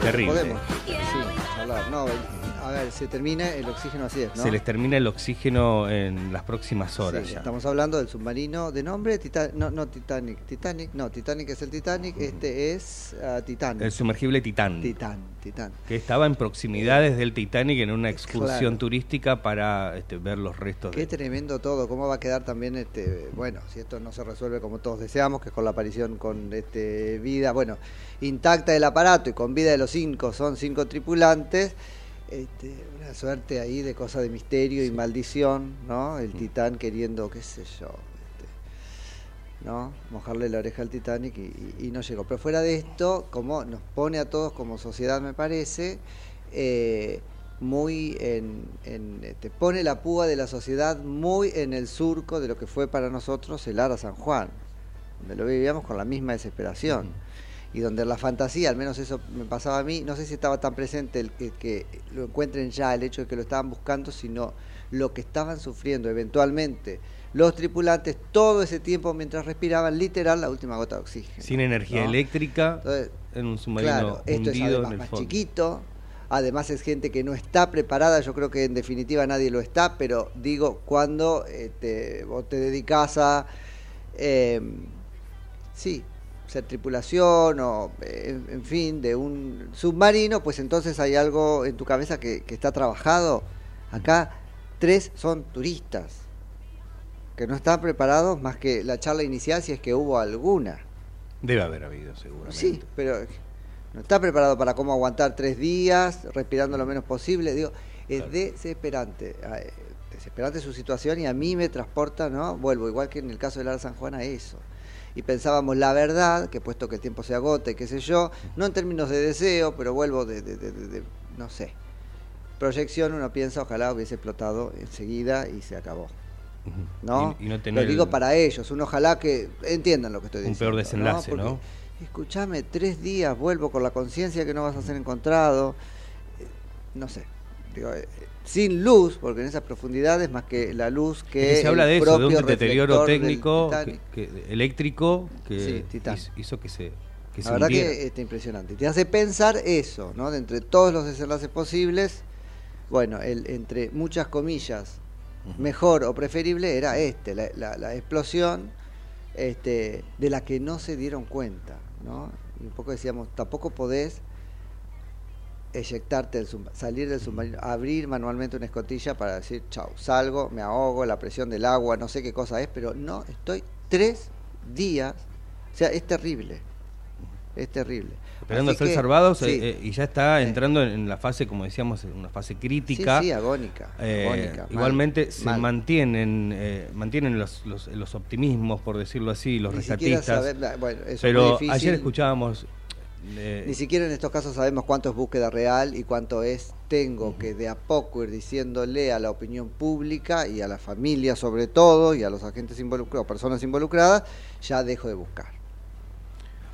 Terrible. Podemos, sí, hablar. No, a ver, se termina el oxígeno así es, ¿no? Se les termina el oxígeno en las próximas horas Sí, ya. estamos hablando del submarino de nombre Tita- no, no Titanic, Titanic, no, Titanic es el Titanic, este es Titán. El sumergible Titán. Titán, Titán. Que estaba en proximidades del Titanic en una excursión Claro. turística para este, ver los restos Qué de. tremendo todo, cómo va a quedar también este, bueno, si esto no se resuelve como todos deseamos, que es con la aparición con este vida, bueno, intacta del aparato y con vida de los cinco, son cinco tripulantes, este, una suerte ahí de cosa de misterio y maldición, ¿no? El titán queriendo, qué sé yo, este, ¿no? Mojarle la oreja al Titanic y, y- y no llegó. Pero fuera de esto, como nos pone a todos como sociedad, me parece, eh, muy en, en, este, pone la púa de la sociedad muy en el surco de lo que fue para nosotros el Ara San Juan, donde lo vivíamos con la misma desesperación. Y donde la fantasía, al menos eso me pasaba a mí, no sé si estaba tan presente el que, que lo encuentren ya, el hecho de que lo estaban buscando, sino lo que estaban sufriendo eventualmente los tripulantes todo ese tiempo mientras respiraban, literal, la última gota de oxígeno. Sin energía ¿no? electrica, Entonces, en un submarino Claro, esto es hundido además en el más fondo. chiquito, además es gente que no está preparada, yo creo que en definitiva nadie lo está, pero digo, cuando este, vos te dedicas a, eh, sí, ser tripulación o, eh, en, fin, de un submarino, pues entonces hay algo en tu cabeza que, que está trabajado. Acá tres son turistas, que no están preparados más que la charla inicial si es que hubo alguna. Debe haber habido, seguramente. Sí, pero no está preparado para cómo aguantar tres días, respirando lo menos posible. Digo, es desesperante. Ah, eh, Desesperante su situación y a mí me transporta, ¿no? Vuelvo, igual que en el caso del Ara San Juan, a eso. Y pensábamos la verdad, que puesto que el tiempo se agote, qué sé yo, no en términos de deseo, pero vuelvo de, de- de- de- de- no sé. Proyección, uno piensa, ojalá hubiese explotado enseguida y se acabó. ¿no? Y- y no tener Lo digo para ellos, un ojalá que entiendan lo que estoy Un diciendo. peor desenlace, Porque, ¿no? Escúchame, tres días vuelvo con la conciencia que no vas a ser encontrado. Eh, No sé. Digo, eh, sin luz, porque en esas profundidades más que la luz que. Que se habla de eso, de un propio deterioro técnico, Titanic. que- que- eléctrico, que Sí, hizo- que se, que se La verdad hundiera. que está impresionante. Te hace pensar eso, ¿no? De entre todos los desenlaces posibles, bueno, el entre muchas comillas, mejor o preferible era este, la, la- la explosión este, de la que no se dieron cuenta, ¿no? Y un poco decíamos, tampoco podés eyectarte del salir del submarino, abrir manualmente una escotilla para decir, chau, salgo, me ahogo, la presión del agua, no sé qué cosa es, pero no, estoy tres días, o sea, es terrible, es terrible. Esperando Así a ser que, salvados sí. eh, y ya está entrando en, en la fase, como decíamos, en una fase crítica. Sí, sí, agónica, Eh, agónica, mal, igualmente se mal. mantienen eh, mantienen los, los, los optimismos, por decirlo así, los Ni rescatistas. saber- bueno, eso pero ayer escuchábamos. Eh, Ni siquiera en estos casos sabemos cuánto es búsqueda real y cuánto es tengo que de a poco ir diciéndole a la opinión pública y a la familia sobre todo y a los agentes involucrados, personas involucradas, ya dejo de buscar.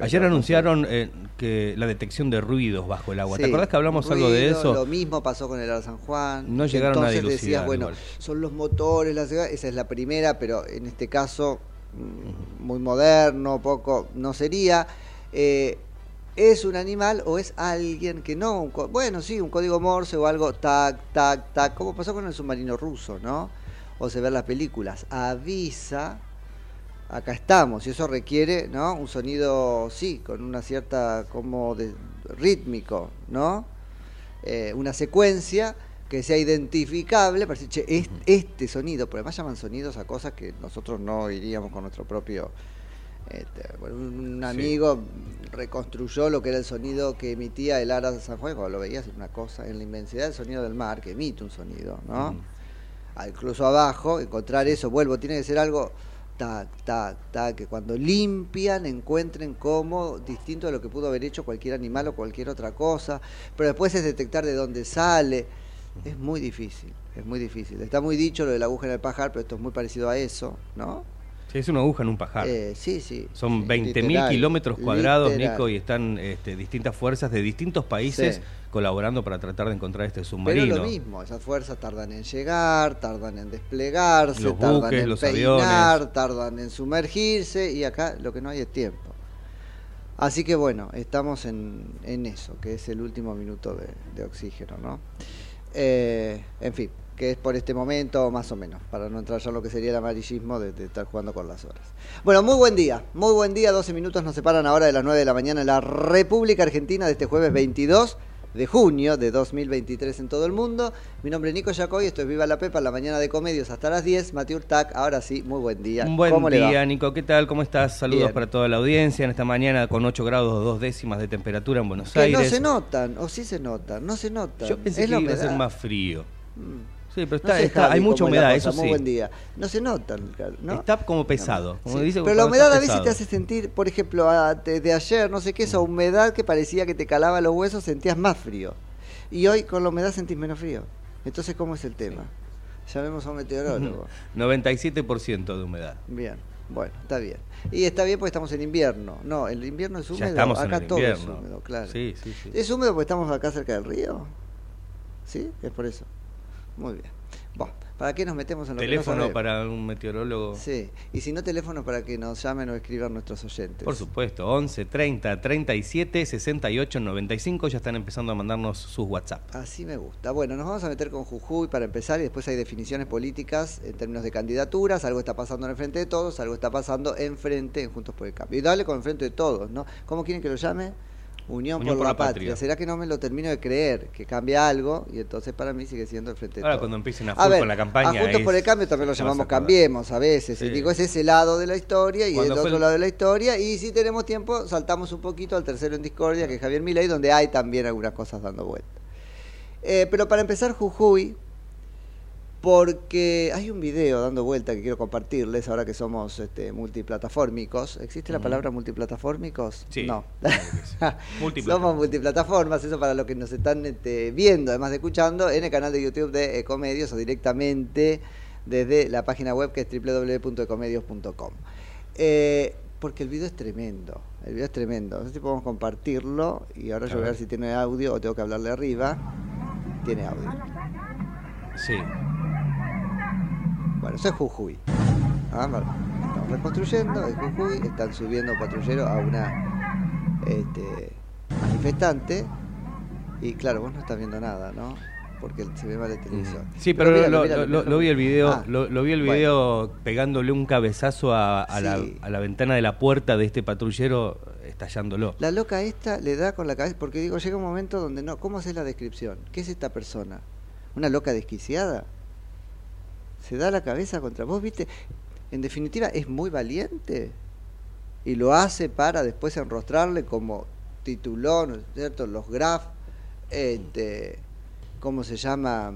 ayer anunciaron eh, que la detección de ruidos bajo el agua. ¿Te acordás que hablamos algo de ruido, eso? Lo mismo pasó con el Ar San Juan. No llegaron a Entonces dilucidar decías, bueno, igual. son los motores, la ciudad, esa es la primera, pero en este caso mm, muy moderno, poco, no sería. Eh, ¿Es un animal o es alguien que no? un bueno, sí, un código Morse o algo, tac, tac, tac, como pasó con el submarino ruso, ¿no? O se ven las películas, avisa acá estamos y eso requiere no un sonido sí con una cierta como de rítmico no Eh, una secuencia que sea identificable para decir che es- este sonido pero además llaman sonidos a cosas que nosotros no iríamos con nuestro propio este, bueno, un amigo reconstruyó lo que era el sonido que emitía el Ara de San Juan cuando lo veías era una cosa en la inmensidad del sonido del mar que emite un sonido no Ah, incluso abajo, encontrar eso, vuelvo, tiene que ser algo tac, tac, tac, que cuando limpian encuentren como distinto de lo que pudo haber hecho cualquier animal o cualquier otra cosa, pero después es detectar de dónde sale, es muy difícil, es muy difícil. Está muy dicho lo de la aguja en el pajar, pero esto es muy parecido a eso, ¿no? Sí, es una aguja en un pajar. Eh, sí, sí. Son sí, 20.000 literal, kilómetros cuadrados, literal. Nico, y están este, distintas fuerzas de distintos países Sí. colaborando para tratar de encontrar este Pero submarino. lo mismo, esas fuerzas tardan en llegar, tardan en desplegarse, Los tardan buques, en los peinar, aviones. tardan en sumergirse y acá lo que no hay es tiempo. Así que bueno, estamos en, en eso, que es el último minuto de, de oxígeno, ¿no? Eh, en fin, que es por este momento más o menos, para no entrar ya en lo que sería el amarillismo de, de estar jugando con las horas. Bueno, muy buen día, muy buen día, 12 minutos nos separan ahora de las 9 de la mañana en la República Argentina de este jueves 22 de junio de 2023 en todo el mundo. Mi nombre es Nico Yacoy, esto es Viva la Pepa, la mañana de comedios hasta las 10. Mati Urtac, ahora sí, muy buen día. Un buen día, Nico. ¿Qué tal? ¿Cómo estás? Saludos Bien. para toda la audiencia en esta mañana con 8 grados dos décimas de temperatura en Buenos Que no Aires. se notan, o sí se notan, no se notan. Yo pensé Es que iba a ser más frío. Mm. Sí, pero No está, sé, está- Javi, hay mucha humedad, cosa, eso Muy sí. buen día. No se notan, ¿no? Está como pesado. Como Sí, dice, Pero la humedad a veces pesado. te hace sentir, por ejemplo, a- desde ayer, no sé qué, esa humedad que parecía que te calaba los huesos, sentías más frío. Y hoy con la humedad sentís menos frío. Entonces, ¿cómo es el tema? Llamemos a un meteorólogo. 97% de humedad. Bien, bueno, está bien. Y está bien porque estamos en invierno. No, el invierno es húmedo. Ya estamos en acá el todo invierno. es húmedo, claro. Sí, sí, sí. ¿Es húmedo porque estamos acá cerca del río? ¿Sí? Es por eso. Muy bien. Bueno, ¿para qué nos metemos en lo que no Teléfono para un meteorólogo. Sí, y si no, teléfono para que nos llamen o escriban nuestros oyentes. Por supuesto, 11 30 37 68 95 ya están empezando a mandarnos sus WhatsApp. Así me gusta. Bueno, nos vamos a meter con Jujuy para empezar y después hay definiciones políticas en términos de candidaturas. Algo está pasando en el frente de todos, algo está pasando en frente en Juntos por el Cambio. Y dale con el frente de todos, ¿no? ¿Cómo quieren que lo llame? Unión, por, la, patria. ¿Será que no me lo termino de creer? Que cambia algo y entonces para mí sigue siendo el frente de Ahora cuando empiecen a A ver, con la campaña. A Juntos es- por el Cambio también lo llamamos. Cambiemos a veces. Sí. Y digo, es ese lado de la historia y el otro el- lado de la historia. Y si tenemos tiempo, saltamos un poquito al tercero en discordia, que es Javier Milei, donde hay también algunas cosas dando vuelta. Eh, pero para empezar, Jujuy, porque hay un video dando vuelta que quiero compartirles ahora que somos este, multiplataformicos. ¿Existe la palabra multiplataformicos? Sí, No. claro sí. Somos multiplataformas, eso para los que nos están este, viendo, además de escuchando, en el canal de YouTube de Ecomedios o directamente desde la página web que es www.ecomedios.com. Eh, porque el video es tremendo, el video es tremendo. No sé si podemos compartirlo y ahora yo voy a ver. si tiene audio o tengo que hablarle arriba. Tiene audio. Sí. Bueno, eso es Jujuy. Ah, vale. Estamos reconstruyendo, es Jujuy, están subiendo patrulleros a una este, manifestante. Y claro, vos no estás viendo nada, ¿no? porque se ve mal el televisor. Sí, pero, lo, vi el video, Ah, lo, vi el bueno. video pegándole un cabezazo a, a la, Sí. a la ventana de la puerta de este patrullero, estallándolo. La loca esta le da con la cabeza, porque digo, llega un momento donde no, ¿cómo haces la descripción? ¿Qué es esta persona? ¿Una loca desquiciada? ¿Se da la cabeza contra vos, viste? En definitiva, es muy valiente y lo hace para después enrostrarle como tituló, ¿no es cierto? Los graf, este, ¿cómo se llama?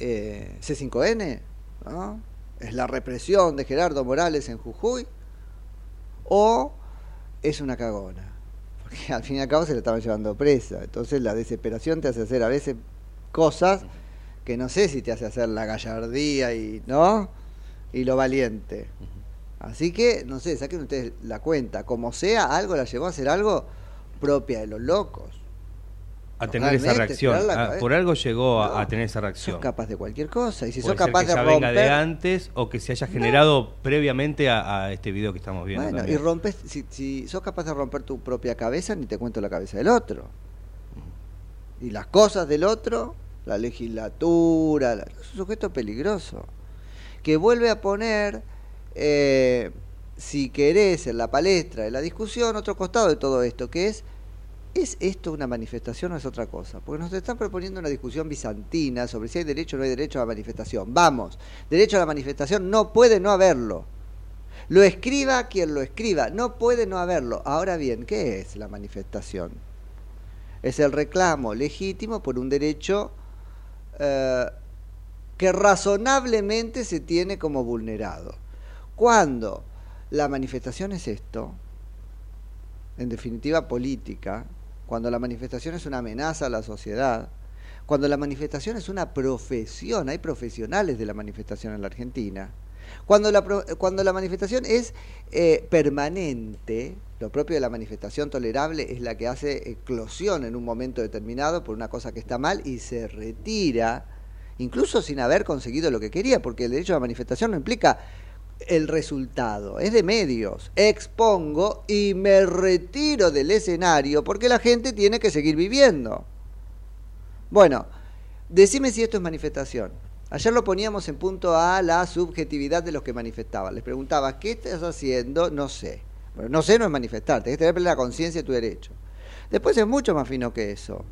Eh, C5N, ¿no? Es la represión de Gerardo Morales en Jujuy o es una cagona. Porque al fin y al cabo se la estaban llevando presa. Entonces la desesperación te hace hacer a veces cosas que no sé si te hace hacer la gallardía y, ¿no? Y lo valiente. Así que, no sé, saquen ustedes la cuenta. Como sea, algo la llevó a hacer algo propia de los locos. A tener esa reacción. Ah, por algo llegó a, No, a tener esa reacción. Sos capaz de cualquier cosa. Y si Puede sos capaz ser que de ya venga romper... de antes o que se haya generado previamente a, a este video que estamos viendo. Bueno, y rompes, si, si sos capaz de romper tu propia cabeza, ni te cuento la cabeza del otro. Y las cosas del otro, la legislatura, la- es un sujeto peligroso. Que vuelve a poner, eh, si querés, en la palestra de la discusión, otro costado de todo esto, que es, ¿es esto una manifestación o es otra cosa? Porque nos están proponiendo una discusión bizantina sobre si hay derecho o no hay derecho a la manifestación. Vamos, derecho a la manifestación no puede no haberlo. Lo escriba quien lo escriba, no puede no haberlo. Ahora bien, ¿qué es la manifestación? Es el reclamo legítimo por un derecho eh, que razonablemente se tiene como vulnerado. Cuando la manifestación es esto, en definitiva política, cuando la manifestación es una amenaza a la sociedad, cuando la manifestación es una profesión, hay profesionales de la manifestación en la Argentina, cuando la, cuando la manifestación es eh, permanente, lo propio de la manifestación tolerable es la que hace eclosión en un momento determinado por una cosa que está mal y se retira, incluso sin haber conseguido lo que quería, porque el derecho a la manifestación no implica el resultado, es de medios. Expongo y me retiro del escenario porque la gente tiene que seguir viviendo. Bueno, decime si esto es manifestación. Ayer lo poníamos en punto a la subjetividad de los que manifestaban. Les preguntaba, ¿qué estás haciendo? No sé. No sé no es manifestar, tenés que tener plena conciencia de tu derecho. Después es mucho más fino que eso.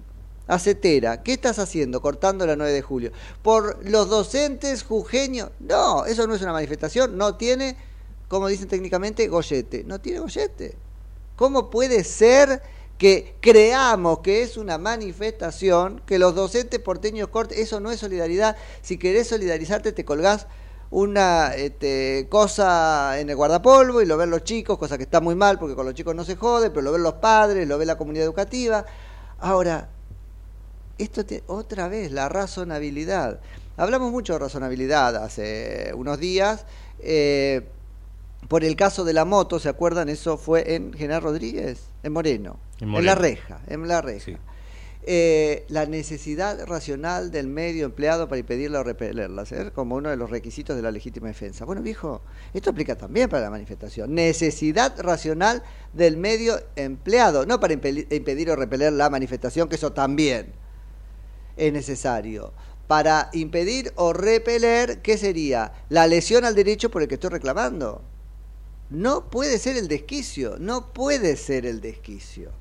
Acetera, ¿qué estás haciendo cortando la 9 de julio? ¿Por los docentes jujeños? No, eso no es una manifestación, no tiene, como dicen técnicamente, gollete. No tiene gollete. ¿Cómo puede ser que creamos que es una manifestación, que los docentes porteños corten? Eso no es solidaridad. Si querés solidarizarte, te colgás una este, cosa en el guardapolvo y lo ven los chicos, cosa que está muy mal porque con los chicos no se jode, pero lo ven los padres, lo ve la comunidad educativa. Ahora, esto te- otra vez, la razonabilidad. Hablamos mucho de razonabilidad hace unos días. eh, por el caso de la moto, ¿se acuerdan? Eso fue en General Rodríguez, en Moreno, En la reja, en la reja. Eh, la necesidad racional del medio empleado para impedirla o repelerla, ¿ser? como uno de los requisitos de la legítima defensa. Bueno, viejo, esto aplica también para la manifestación. Necesidad racional del medio empleado, no para impedir o repeler la manifestación, que eso también es necesario. Para impedir o repeler, ¿qué sería? La lesión al derecho por el que estoy reclamando. No puede ser el desquicio, no puede ser el desquicio.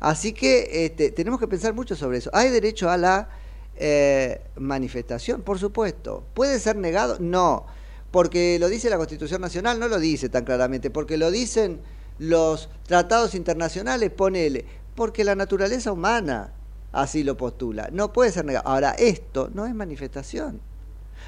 Así que este, tenemos que pensar mucho sobre eso. ¿Hay derecho a la eh, manifestación? Por supuesto. ¿Puede ser negado? No. Porque lo dice la Constitución Nacional, no lo dice tan claramente. Porque lo dicen los tratados internacionales, ponele. Porque la naturaleza humana así lo postula. No puede ser negado. Ahora, esto no es manifestación.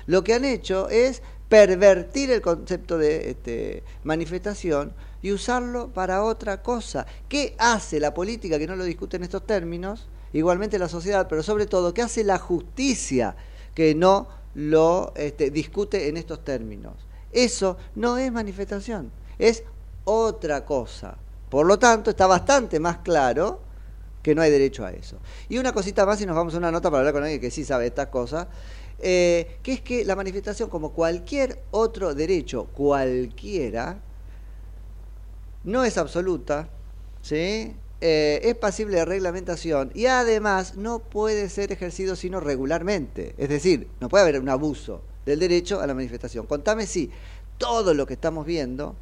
Lo que han hecho es pervertir el concepto de este, manifestación y usarlo para otra cosa. ¿Qué hace la política que no lo discute en estos términos? Igualmente la sociedad, pero sobre todo, ¿qué hace la justicia que no lo este, discute en estos términos? Eso no es manifestación, es otra cosa. Por lo tanto, está bastante más claro que no hay derecho a eso. Y una cosita más y nos vamos a una nota para hablar con alguien que sí sabe estas cosas, eh, que es que la manifestación, como cualquier otro derecho, cualquiera, no es absoluta, ¿sí? eh, es pasible de reglamentación y además no puede ser ejercido sino regularmente. Es decir, no puede haber un abuso del derecho a la manifestación. Contame si todo lo que estamos viendo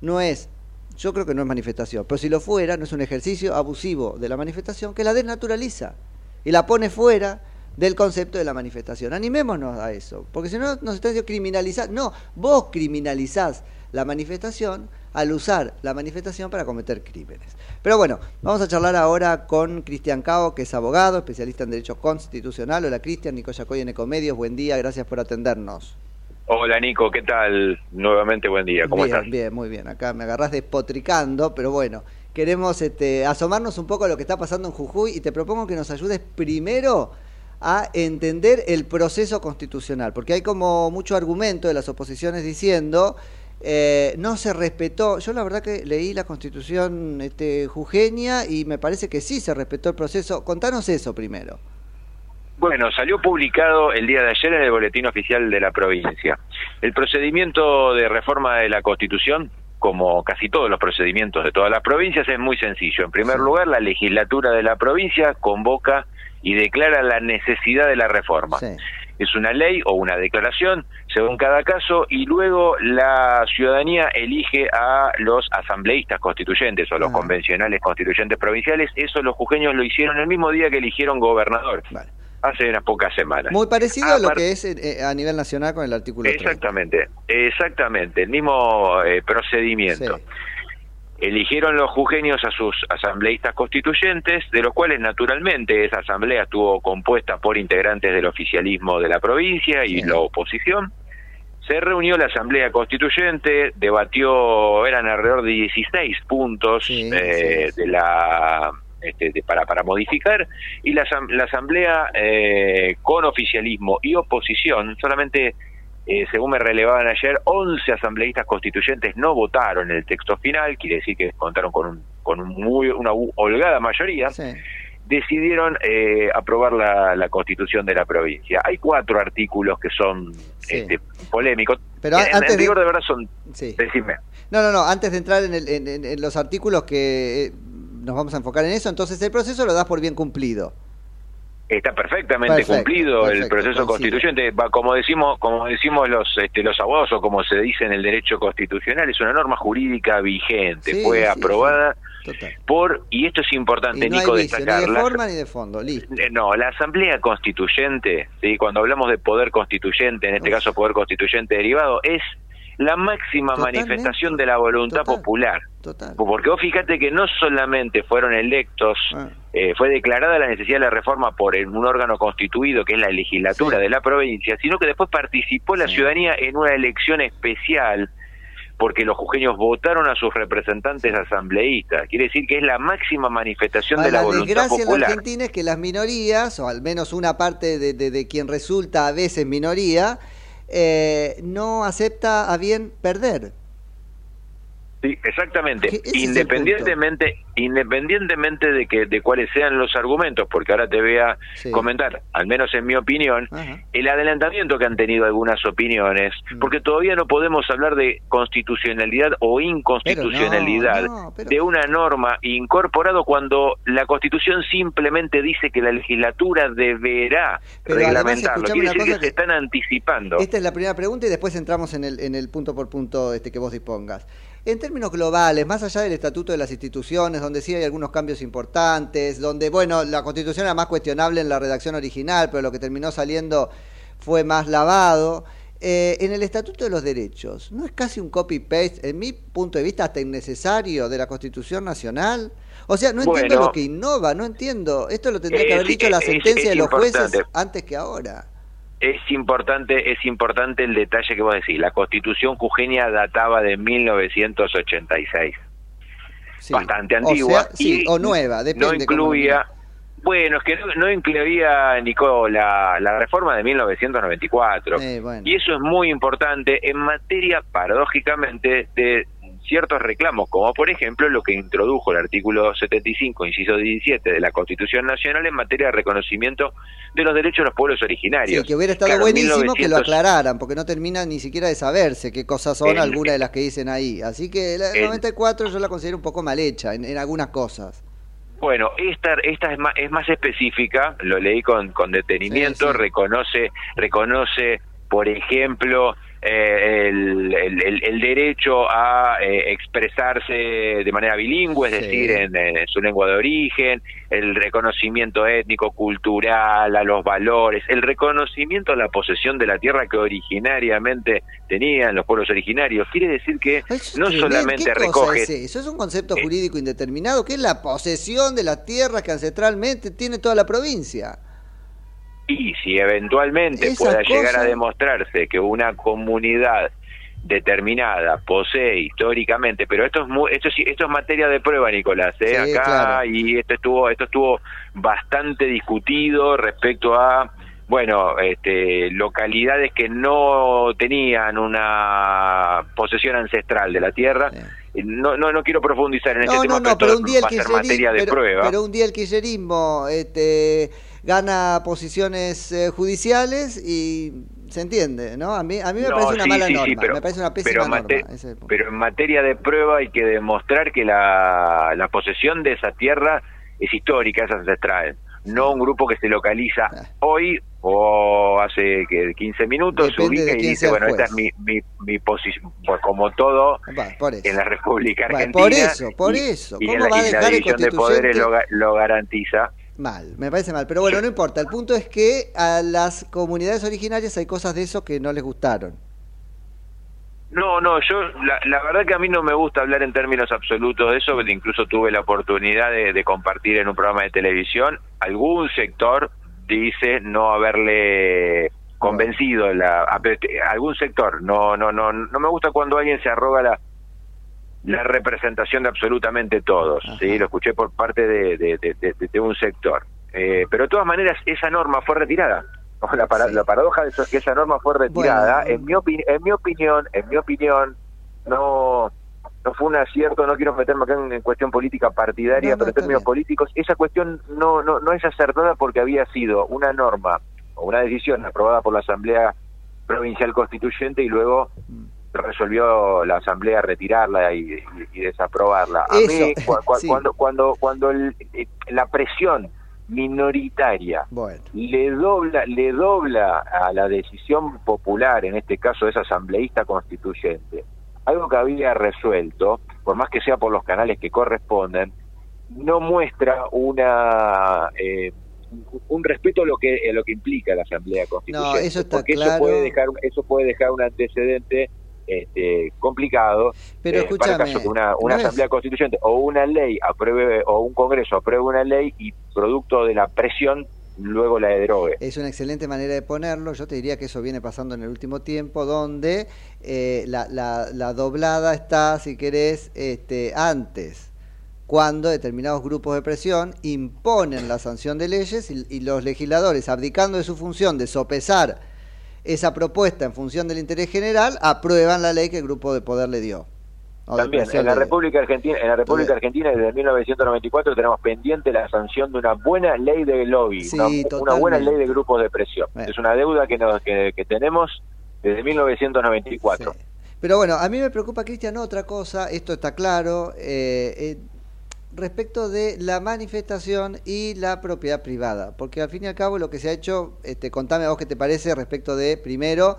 no es, yo creo que no es manifestación, pero si lo fuera, no es un ejercicio abusivo de la manifestación que la desnaturaliza y la pone fuera del concepto de la manifestación. Animémonos a eso, porque si no nos están diciendo criminalizar. No, vos criminalizás la manifestación al usar la manifestación para cometer crímenes. Pero bueno, vamos a charlar ahora con Cristian Cao, que es abogado, especialista en Derecho Constitucional. Hola Cristian, Nico Yacoy en Ecomedios, buen día, gracias por atendernos. Hola Nico, ¿qué tal? Nuevamente buen día, ¿cómo bien, estás? Bien, muy bien, acá me agarrás despotricando, pero bueno, queremos este, asomarnos un poco a lo que está pasando en Jujuy y te propongo que nos ayudes primero a entender el proceso constitucional, porque hay como mucho argumento de las oposiciones diciendo eh, no se respetó. Yo la verdad que leí la constitución este, jujeña y me parece que sí se respetó el proceso. Contanos eso primero. Bueno, salió publicado el día de ayer en el Boletín Oficial de la provincia. El procedimiento de reforma de la Constitución, como casi todos los procedimientos de todas las provincias, es muy sencillo. En primer lugar, la legislatura de la provincia convoca y declara la necesidad de la reforma. Es una ley o una declaración según cada caso y luego la ciudadanía elige a los asambleístas constituyentes o los convencionales constituyentes provinciales. Eso los jujeños lo hicieron el mismo día que eligieron gobernador. Hace unas pocas semanas. Muy parecido a lo que es eh, a nivel nacional con el artículo 30. Exactamente, exactamente, el mismo eh, procedimiento. Eligieron los jujeños a sus asambleístas constituyentes, de los cuales naturalmente esa asamblea estuvo compuesta por integrantes del oficialismo de la provincia y la oposición. Se reunió la asamblea constituyente, debatió, eran alrededor de 16 puntos eh, de la este, de- para, para modificar y la, la asamblea eh, con oficialismo y oposición solamente eh, según me relevaban ayer 11 asambleístas constituyentes no votaron el texto final quiere decir que contaron con un, con un muy, una holgada mayoría decidieron eh, aprobar la, la constitución de la provincia. Hay cuatro artículos que son este, polémicos. Pero en, antes en de- rigor de verdad son Sí. decime. No, no, no, antes de entrar en, el- en- en- en los artículos que eh, nos vamos a enfocar en eso, entonces el proceso lo das por bien cumplido. Está perfectamente Perfecto, cumplido el proceso coincido. constituyente. Va, como decimos, como decimos los este, los abogados o como se dice en el derecho constitucional, es una norma jurídica vigente. Sí, Fue sí, aprobada por y esto es importante, Y no hay Nico, vicio, ni de la- forma ni de fondo, listo. eh, no, la Asamblea Constituyente, ¿sí? cuando hablamos de poder constituyente, en este caso poder constituyente derivado, es la máxima Totalmente. manifestación de la voluntad popular. Total. Porque vos fíjate que no solamente fueron electos, Ah. eh, fue declarada la necesidad de la reforma por el- un órgano constituido que es la legislatura de la provincia, sino que después participó la ciudadanía en una elección especial porque los jujeños votaron a sus representantes asambleístas. Quiere decir que es la máxima manifestación de la, la voluntad desgracia en la popular. Argentina es que las minorías, o al menos una parte de, de- de quien resulta a veces minoría, eh, no acepta a bien perder. Sí, exactamente. Independientemente, independientemente de que de cuáles sean los argumentos, porque ahora te voy a Sí. comentar, al menos en mi opinión, el adelantamiento que han tenido algunas opiniones, Mm. porque todavía no podemos hablar de constitucionalidad o inconstitucionalidad Pero no, no, pero- de una norma incorporado cuando la Constitución simplemente dice que la legislatura deberá Pero reglamentarlo. Quiere decir que se están anticipando. Esta es la primera pregunta y después entramos en el, en el punto por punto este que vos dispongas. En términos globales, más allá del estatuto de las instituciones, donde sí hay algunos cambios importantes, donde, bueno, la constitución era más cuestionable en la redacción original, pero lo que terminó saliendo fue más lavado. eh, en el estatuto de los derechos, ¿no es casi un copy-paste, en mi punto de vista, hasta innecesario de la constitución nacional? O sea, no entiendo Bueno. lo que innova, no entiendo. Esto lo tendría que Eh, haber dicho la es- sentencia es de los jueces antes que ahora. Es importante, es importante el detalle que vos decís. La Constitución jujeña databa de 1986. Bastante O antigua. sea, sí, y o nueva, depende No incluía. Bueno, es que no, no incluía, Nico, la, la reforma de 1994. Eh, bueno. Y eso es muy importante en materia, paradójicamente, de ciertos reclamos, como por ejemplo lo que introdujo el artículo 75, inciso 17 de la Constitución Nacional en materia de reconocimiento de los derechos de los pueblos originarios. Sí, que hubiera estado Claro, buenísimo que lo 1900 aclararan, porque no termina ni siquiera de saberse qué cosas son algunas de las que dicen ahí. Así que la el- 94 yo la considero un poco mal hecha en, en algunas cosas. Bueno, esta, esta es, más, es más específica, lo leí con, con detenimiento, reconoce, reconoce, por ejemplo, eh, el, el- el- el derecho a eh, expresarse de manera bilingüe, es Sí. decir, en, en su lengua de origen, el reconocimiento étnico, cultural, a los valores, el reconocimiento a la posesión de la tierra que originariamente tenían los pueblos originarios. Quiere decir que no solamente ¿Qué cosa recoge... es eso? Es un concepto jurídico indeterminado que es la posesión de las tierras que ancestralmente tiene toda la provincia. Y si eventualmente Esa pueda llegar a demostrarse que una comunidad determinada posee históricamente, pero esto es mu- esto es, esto es materia de prueba, Nicolás, ¿eh? Sí, acá claro. y esto estuvo esto estuvo bastante discutido respecto a bueno, este, localidades que no tenían una posesión ancestral de la tierra. No, no, no quiero profundizar en este No, tema, no, no, pero pero esto un día el va a ser materia de pero, prueba. pero un día el kirchnerismo este, gana posiciones eh, judiciales y se entiende, ¿no? A mí, a mí me No, parece una sí, mala sí, sí, norma, pero- me parece una pésima pero, norma. ese es pero en materia de prueba hay que demostrar que la, la posesión de esa tierra es histórica, es ancestral. No un grupo que se localiza Ah. hoy o hace que 15 minutos, Depende de ubica y dice, bueno, esta es mi, mi, mi posición, pues como todo Va, en la República Argentina. por eso, por eso. Y, ¿Cómo en la, a y la el división de poderes lo, lo garantiza. Mal, me parece mal. Pero bueno, no importa. El punto es que a las comunidades originarias hay cosas de eso que no les gustaron. No, no, yo la, la verdad que a mí no me gusta hablar en términos absolutos de eso, incluso tuve la oportunidad de, de compartir en un programa de televisión. Algún sector dice no haberle convencido la algún sector. No, no, no, no me gusta cuando alguien se arroga la la representación de absolutamente todos. Sí, lo escuché por parte de, de, de- de- de un sector. Eh, pero de todas maneras esa norma fue retirada. La, para- la paradoja de eso es que esa norma fue retirada. Bueno. en, mi opi- en mi opinión, en mi opinión, no no fue un acierto. No quiero meterme acá en, en cuestión política partidaria, No, no, pero en términos bien. políticos esa cuestión no, no no es acertada porque había sido una norma o una decisión aprobada por la Asamblea Provincial Constituyente y luego Mm. Resolvió la asamblea retirarla y, y- y desaprobarla. A Eso, mí sí. cuando cuando cuando el- eh, la presión minoritaria Bueno. le dobla le dobla a la decisión popular, en este caso es asambleísta constituyente, algo que había resuelto, por más que sea por los canales que corresponden, no muestra una eh, un- un respeto a lo que a lo que implica la asamblea constituyente No, eso está porque claro. eso puede dejar eso puede dejar un antecedente este, complicado Pero eh, para el caso que una, una no es- asamblea constituyente o una ley apruebe o un congreso apruebe una ley y producto de la presión luego la derogue Es una excelente manera de ponerlo. Yo te diría que eso viene pasando en el último tiempo, donde eh, la, la- la doblada está, si querés, este, antes, cuando determinados grupos de presión imponen la sanción de leyes y, y los legisladores, abdicando de su función de sopesar esa propuesta en función del interés general, aprueban la ley que el grupo de poder le dio. También en la República Argentina, en la República Argentina desde 1994 tenemos pendiente la sanción de una buena ley de lobby, Sí, una, buena ley de grupos de presión. Es una deuda que, nos, que, que tenemos desde 1994. Pero bueno, a mí me preocupa, Cristian, otra cosa, esto está claro, eh, eh, respecto de la manifestación y la propiedad privada, porque al fin y al cabo lo que se ha hecho, este, contame vos qué te parece respecto de, primero,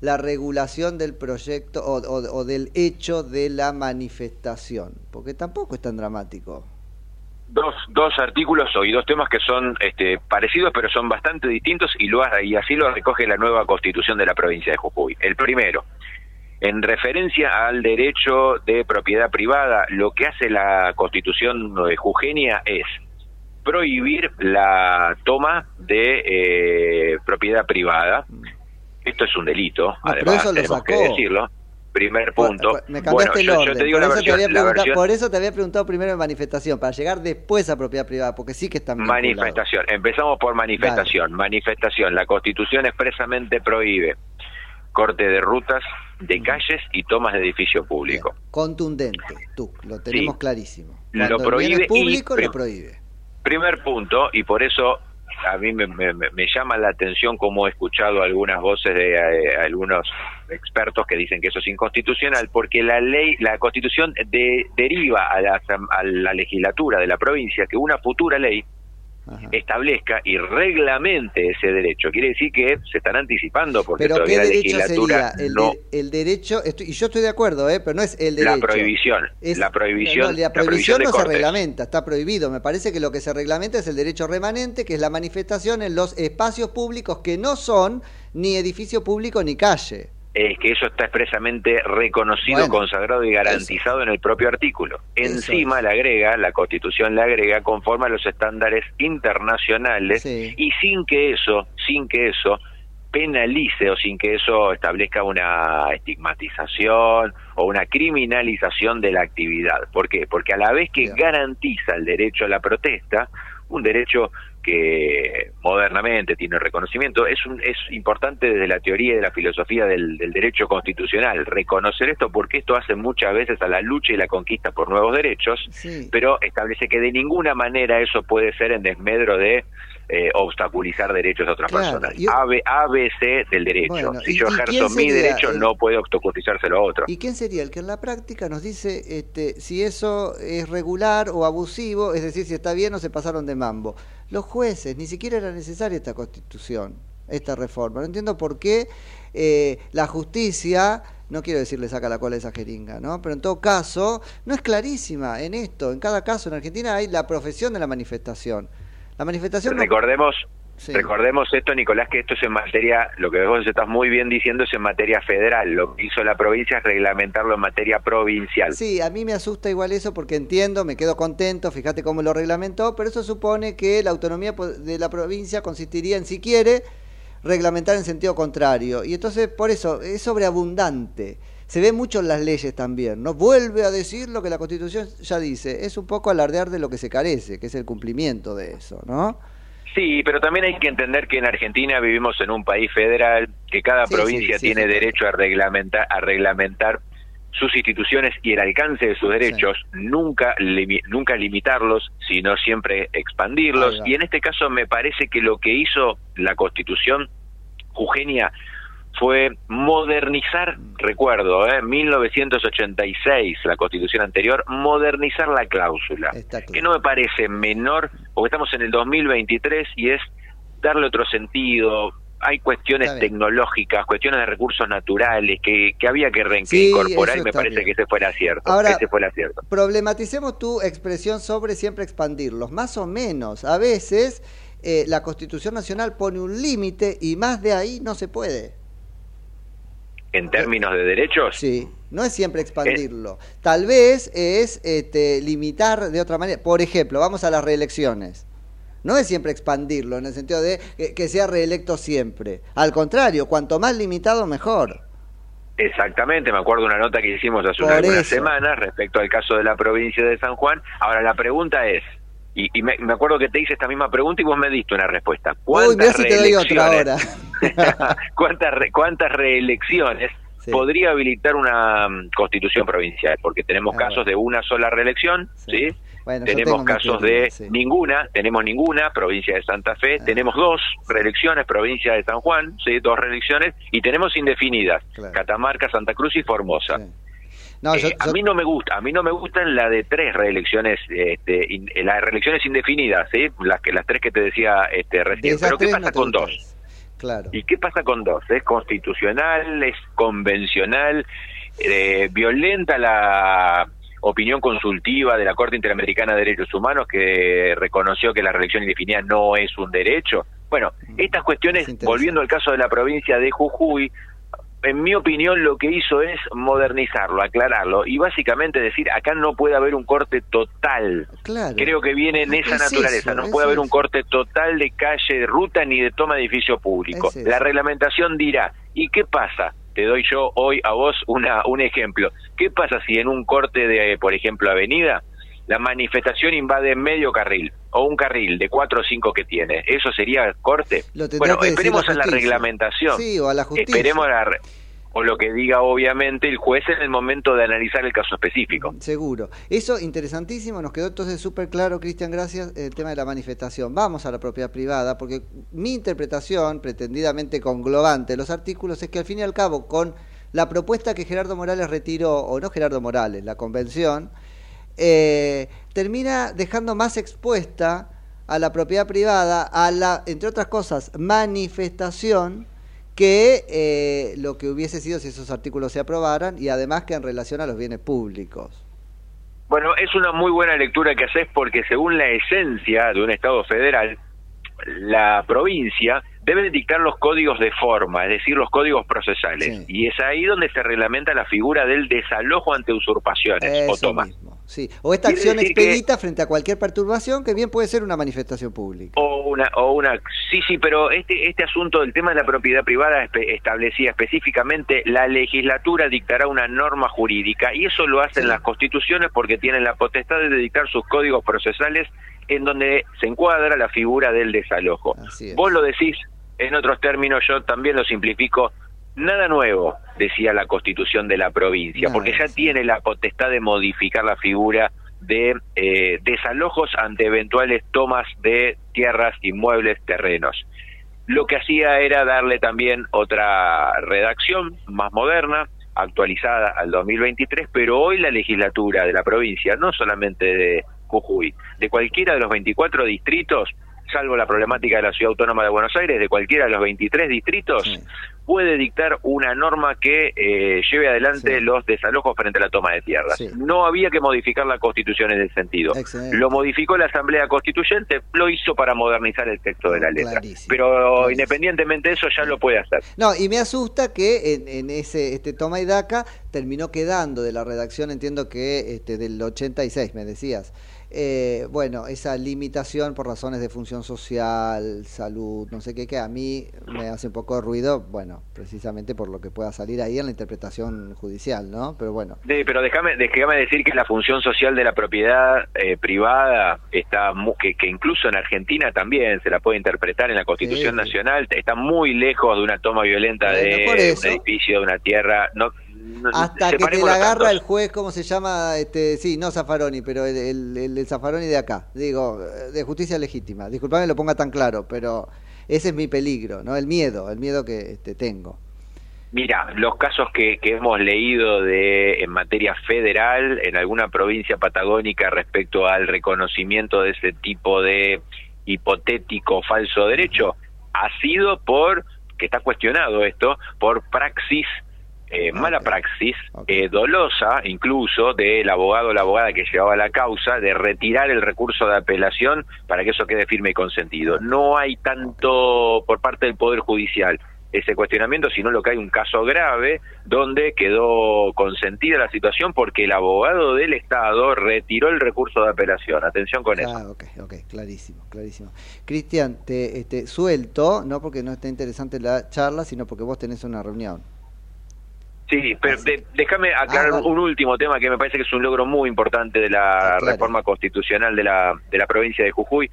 la regulación del proyecto o, o- del hecho de la manifestación, porque tampoco es tan dramático. Dos, dos artículos y dos temas que son este, parecidos pero son bastante distintos y, lo, y así lo recoge la nueva constitución de la provincia de Jujuy. El primero, en referencia al derecho de propiedad privada, lo que hace la constitución de jujeña es prohibir la toma de eh, propiedad privada. Esto es un delito, pero además tenemos que decirlo. Primer punto. Me bueno, yo, el yo orden, te digo por, la eso te versión, había la preguntado, versión por eso te había preguntado primero en manifestación, para llegar después a propiedad privada, porque sí que están. Manifestación. Empezamos por manifestación. Manifestación. La Constitución expresamente prohíbe corte de rutas, de calles y tomas de edificio público. Contundente, tú, lo tenemos Sí. clarísimo. Lo Cuando prohíbe público, y- lo prohíbe. Primer punto, y por eso a mí me, me- me llama la atención cómo he escuchado algunas voces de eh, algunos expertos que dicen que eso es inconstitucional, porque la ley, la constitución de- deriva a la, a la legislatura de la provincia que una futura ley establezca y reglamente ese derecho. Quiere decir que se están anticipando porque Pero ¿qué todavía la legislatura sería? El, no de- el derecho, estoy- y yo estoy de acuerdo, ¿eh? pero no es el derecho. la prohibición, Es- la prohibición, no, la prohibición de no se reglamenta, está prohibido. Me parece que lo que se reglamenta es el derecho remanente, que es la manifestación en los espacios públicos que no son ni edificio público ni calle. Es que eso está expresamente reconocido, Bueno, consagrado y garantizado en el propio artículo. Encima le agrega, la Constitución le agrega, conforme a los estándares internacionales y sin que eso, sin que eso penalice o sin que eso establezca una estigmatización o una criminalización de la actividad. ¿Por qué? Porque a la vez que garantiza el derecho a la protesta, un derecho que modernamente tiene reconocimiento, es, un, es importante desde la teoría y de la filosofía del, del derecho constitucional reconocer esto porque esto hace muchas veces a la lucha y la conquista por nuevos derechos, pero establece que de ninguna manera eso puede ser en desmedro de eh, obstaculizar derechos de otras Claro, personas. y- AB, ABC del derecho. Bueno, si ¿y- yo ejerzo mi derecho, el- no puedo obstaculizárselo a otro. ¿Y quién sería el que en la práctica nos dice este, si eso es regular o abusivo, es decir, si está bien o se pasaron de mambo? Los jueces, ni siquiera era necesaria esta constitución, esta reforma. No entiendo por qué eh, la justicia, no quiero decirle saca la cola a esa jeringa, ¿no? pero en todo caso, no es clarísima en esto. En cada caso en Argentina hay la profesión de la manifestación. La manifestación... Recordemos, Sí. recordemos esto, Nicolás, que esto es en materia, lo que vos estás muy bien diciendo es en materia federal. Lo que hizo la provincia es reglamentarlo en materia provincial. Sí, a mí me asusta igual eso porque entiendo, me quedo contento, fíjate cómo lo reglamentó, pero eso supone que la autonomía de la provincia consistiría en, si quiere, reglamentar en sentido contrario. Y entonces, por eso, es sobreabundante. Se ve mucho en las leyes también, ¿no? Vuelve a decir lo que la Constitución ya dice. Es un poco alardear de lo que se carece, que es el cumplimiento de eso, ¿no? Sí, pero también hay que entender que en Argentina vivimos en un país federal, que cada Sí, provincia sí, sí, tiene derecho a reglamentar, a reglamentar sus instituciones y el alcance de sus derechos, nunca, limi- nunca limitarlos, sino siempre expandirlos. Y en este caso me parece que lo que hizo la Constitución Eugenia fue modernizar, recuerdo, ¿eh? 1986, la constitución anterior, modernizar la cláusula, que no me parece menor, porque estamos en el 2023 y es darle otro sentido. Hay cuestiones tecnológicas, cuestiones de recursos naturales que, que había que reincorporar eso y me parece bien. que ese fue el acierto. Ahora- ese. Problematicemos tu expresión sobre siempre expandirlos, más o menos. A veces eh, la Constitución Nacional pone un límite y más de ahí no se puede. En términos de derechos, Sí, no es siempre expandirlo. Tal vez es este, limitar de otra manera. Por ejemplo, vamos a las reelecciones. No es siempre expandirlo en el sentido de que, que sea reelecto siempre. Al contrario, cuanto más limitado, mejor. Exactamente, me acuerdo de una nota que hicimos hace eso. semanas respecto al caso de la provincia de San Juan. Ahora la pregunta es, y, y me, me acuerdo que te hice esta misma pregunta y vos me diste una respuesta. Uy, si otra ahora. ¿Cuántas, re- ¿Cuántas reelecciones podría habilitar una mm, constitución provincial? Porque tenemos casos de una sola reelección, ¿sí? Bueno, tenemos casos de sí. ninguna, tenemos ninguna, provincia de Santa Fe, Ah. tenemos dos reelecciones, provincia de San Juan, ¿sí? dos reelecciones, y tenemos indefinidas, Catamarca, Santa Cruz y Formosa. No, yo- Eh, a mí no me gusta, a mí no me gustan la de tres reelecciones, este, in- eh, las reelecciones indefinidas, ¿sí? las que las tres que te decía este recién. Pero ¿qué pasa no con dos? Claro. ¿Y qué pasa con dos? ¿Es constitucional? ¿Es convencional? Eh, ¿Violenta la opinión consultiva de la Corte Interamericana de Derechos Humanos que reconoció que la reelección indefinida no es un derecho? Bueno, estas cuestiones, volviendo al caso de la provincia de Jujuy, en mi opinión lo que hizo es modernizarlo, aclararlo y básicamente decir acá no puede haber un corte total. Claro. Creo que viene en esa Es naturaleza, eso, no es puede haber un corte total de calle, de ruta ni de toma de edificio público. Es. La reglamentación dirá, ¿y qué pasa? Te doy yo hoy a vos una, un ejemplo. ¿Qué pasa si en un corte de, por ejemplo, avenida, la manifestación invade medio carril o un carril de cuatro o cinco que tiene? ¿Eso sería corte? Lo Bueno, que esperemos la en la reglamentación. Sí, o a la justicia. Esperemos la, re- o lo que diga obviamente el juez en el momento de analizar el caso específico. Seguro. Eso interesantísimo, nos quedó entonces súper claro, Cristian, gracias, el tema de la manifestación. Vamos a la propiedad privada, porque mi interpretación, pretendidamente conglobante de los artículos, es que al fin y al cabo, con la propuesta que Gerardo Morales retiró, o no Gerardo Morales, la convención, eh, termina dejando más expuesta a la propiedad privada, a la, entre otras cosas, manifestación que eh, lo que hubiese sido si esos artículos se aprobaran y además que en relación a los bienes públicos. Bueno, es una muy buena lectura que haces porque según la esencia de un Estado federal, la provincia debe dictar los códigos de forma, es decir, los códigos procesales. Y es ahí donde se reglamenta la figura del desalojo ante usurpaciones o tomas. Sí, o esta acción expedita frente a cualquier perturbación que bien puede ser una manifestación pública. O una, o una, sí, sí, pero este, este asunto del tema de la propiedad privada establecía específicamente la legislatura dictará una norma jurídica y eso lo hacen las constituciones porque tienen la potestad de dictar sus códigos procesales en donde se encuadra la figura del desalojo. Vos lo decís en otros términos, yo también lo simplifico, Nada nuevo, decía la constitución de la provincia, porque ya tiene la potestad de modificar la figura de eh, desalojos ante eventuales tomas de tierras, inmuebles, terrenos. Lo que hacía era darle también otra redacción más moderna, actualizada al 2023, pero hoy la legislatura de la provincia, no solamente de Jujuy, de cualquiera de los 24 distritos, salvo la problemática de la Ciudad Autónoma de Buenos Aires, de cualquiera de los 23 distritos, puede dictar una norma que eh, lleve adelante los desalojos frente a la toma de tierras. No había que modificar la Constitución en ese sentido. Lo modificó la Asamblea Constituyente, lo hizo para modernizar el texto de la letra. Pero independientemente de eso ya lo puede hacer. No, y me asusta que en, ese este toma y daca terminó quedando de la redacción, entiendo que este, del 86, me decías. Eh, bueno, esa limitación por razones de función social, salud, no sé qué, que a mí me hace un poco de ruido, bueno, precisamente por lo que pueda salir ahí en la interpretación judicial, ¿no? Pero bueno. pero déjame, déjame decir que la función social de la propiedad eh, privada está, que, que, incluso en Argentina también se la puede interpretar en la Constitución Nacional, está muy lejos de una toma violenta de un edificio, de una tierra. No, hasta que te la agarra el juez, ¿cómo se llama? Este, sí, no Zaffaroni, pero el, el, el, Zaffaroni de acá, digo, de justicia legítima. Disculpame lo ponga tan claro, pero ese es mi peligro, ¿no? El miedo, el miedo que este, tengo. Mira, los casos que, que hemos leído de en materia federal en alguna provincia patagónica respecto al reconocimiento de ese tipo de hipotético falso derecho ha sido por que está cuestionado esto por praxis eh, mala praxis, eh, dolosa incluso del abogado o la abogada que llevaba la causa de retirar el recurso de apelación para que eso quede firme y consentido. No hay tanto por parte del Poder Judicial ese cuestionamiento, sino lo que hay un caso grave donde quedó consentida la situación porque el abogado del Estado retiró el recurso de apelación. Atención con eso. Ok, ok, clarísimo, clarísimo. Cristian, te este, suelto, no porque no esté interesante la charla, sino porque vos tenés una reunión. Sí, pero déjame aclarar ah, un último tema que me parece que es un logro muy importante de la reforma constitucional de la, de la provincia de Jujuy.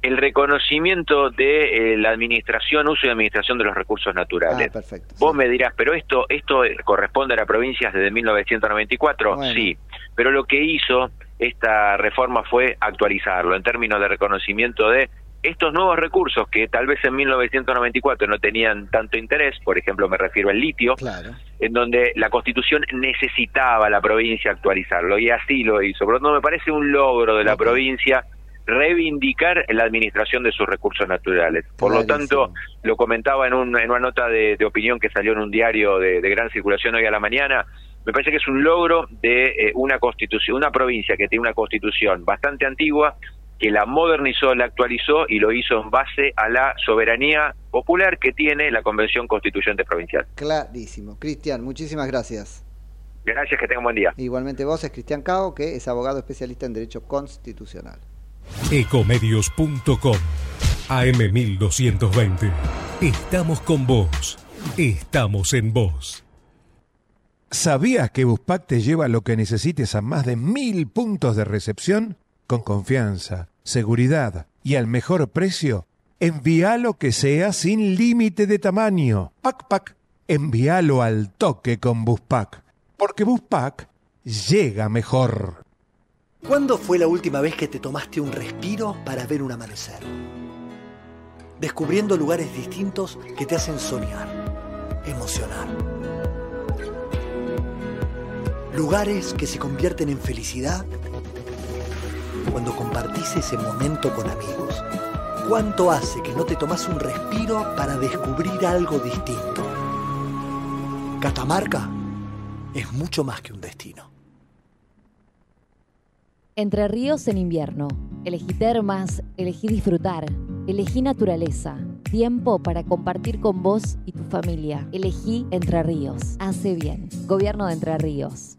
El reconocimiento de eh, la administración, uso y administración de los recursos naturales. Ah, Vos me dirás, pero esto esto corresponde a la provincia desde 1994, sí, pero lo que hizo esta reforma fue actualizarlo en términos de reconocimiento de estos nuevos recursos que tal vez en 1994 no tenían tanto interés, por ejemplo me refiero al litio, en donde la constitución necesitaba la provincia actualizarlo y así lo hizo. Por lo tanto me parece un logro de la provincia reivindicar la administración de sus recursos naturales. Por lo tanto, lo comentaba en, un, en una nota de, opinión que salió en un diario de, gran circulación hoy a la mañana, me parece que es un logro de eh, una constitución, una provincia que tiene una constitución bastante antigua, que la modernizó, la actualizó y lo hizo en base a la soberanía popular que tiene la Convención Constituyente Provincial. Clarísimo. Cristian, muchísimas gracias. Gracias, que tengan buen día. Igualmente vos es Cristian Cao, que es abogado especialista en Derecho Constitucional. Ecomedios.com AM1220. Estamos con vos. Estamos en vos. ¿Sabías que Buspack te lleva lo que necesites a más de mil puntos de recepción? Con confianza, seguridad y al mejor precio, envía lo que sea sin límite de tamaño. Pac Pac envíalo al toque con Buspack, porque Buspack llega mejor. ¿Cuándo fue la última vez que te tomaste un respiro para ver un amanecer? Descubriendo lugares distintos que te hacen soñar, emocionar. Lugares que se convierten en felicidad cuando compartís ese momento con amigos. ¿Cuánto hace que no te tomas un respiro para descubrir algo distinto? Catamarca es mucho más que un destino. Entre ríos en invierno. Elegí termas, elegí disfrutar, elegí naturaleza, tiempo para compartir con vos y tu familia. Elegí Entre Ríos. Hace bien. Gobierno de Entre Ríos.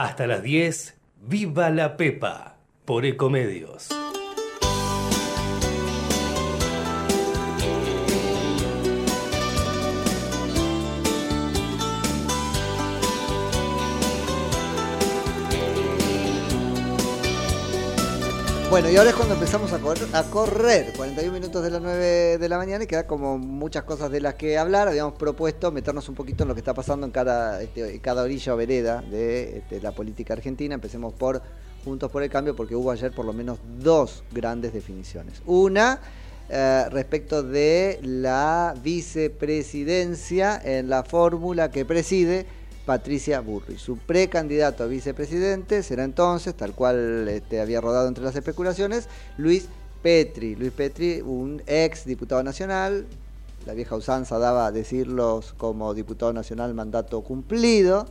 Hasta las 10, Viva la Pepa, por Ecomedios. Bueno, y ahora es cuando empezamos a correr, a correr, 41 minutos de las 9 de la mañana y queda como muchas cosas de las que hablar. Habíamos propuesto meternos un poquito en lo que está pasando en cada, este, cada orilla o vereda de este, la política argentina. Empecemos por Juntos por el Cambio porque hubo ayer por lo menos dos grandes definiciones. Una eh, respecto de la vicepresidencia en la fórmula que preside Patricia Burri. Su precandidato a vicepresidente será entonces, tal cual este, había rodado entre las especulaciones, Luis Petri. Luis Petri, un ex diputado nacional, la vieja usanza daba decirlos como diputado nacional mandato cumplido,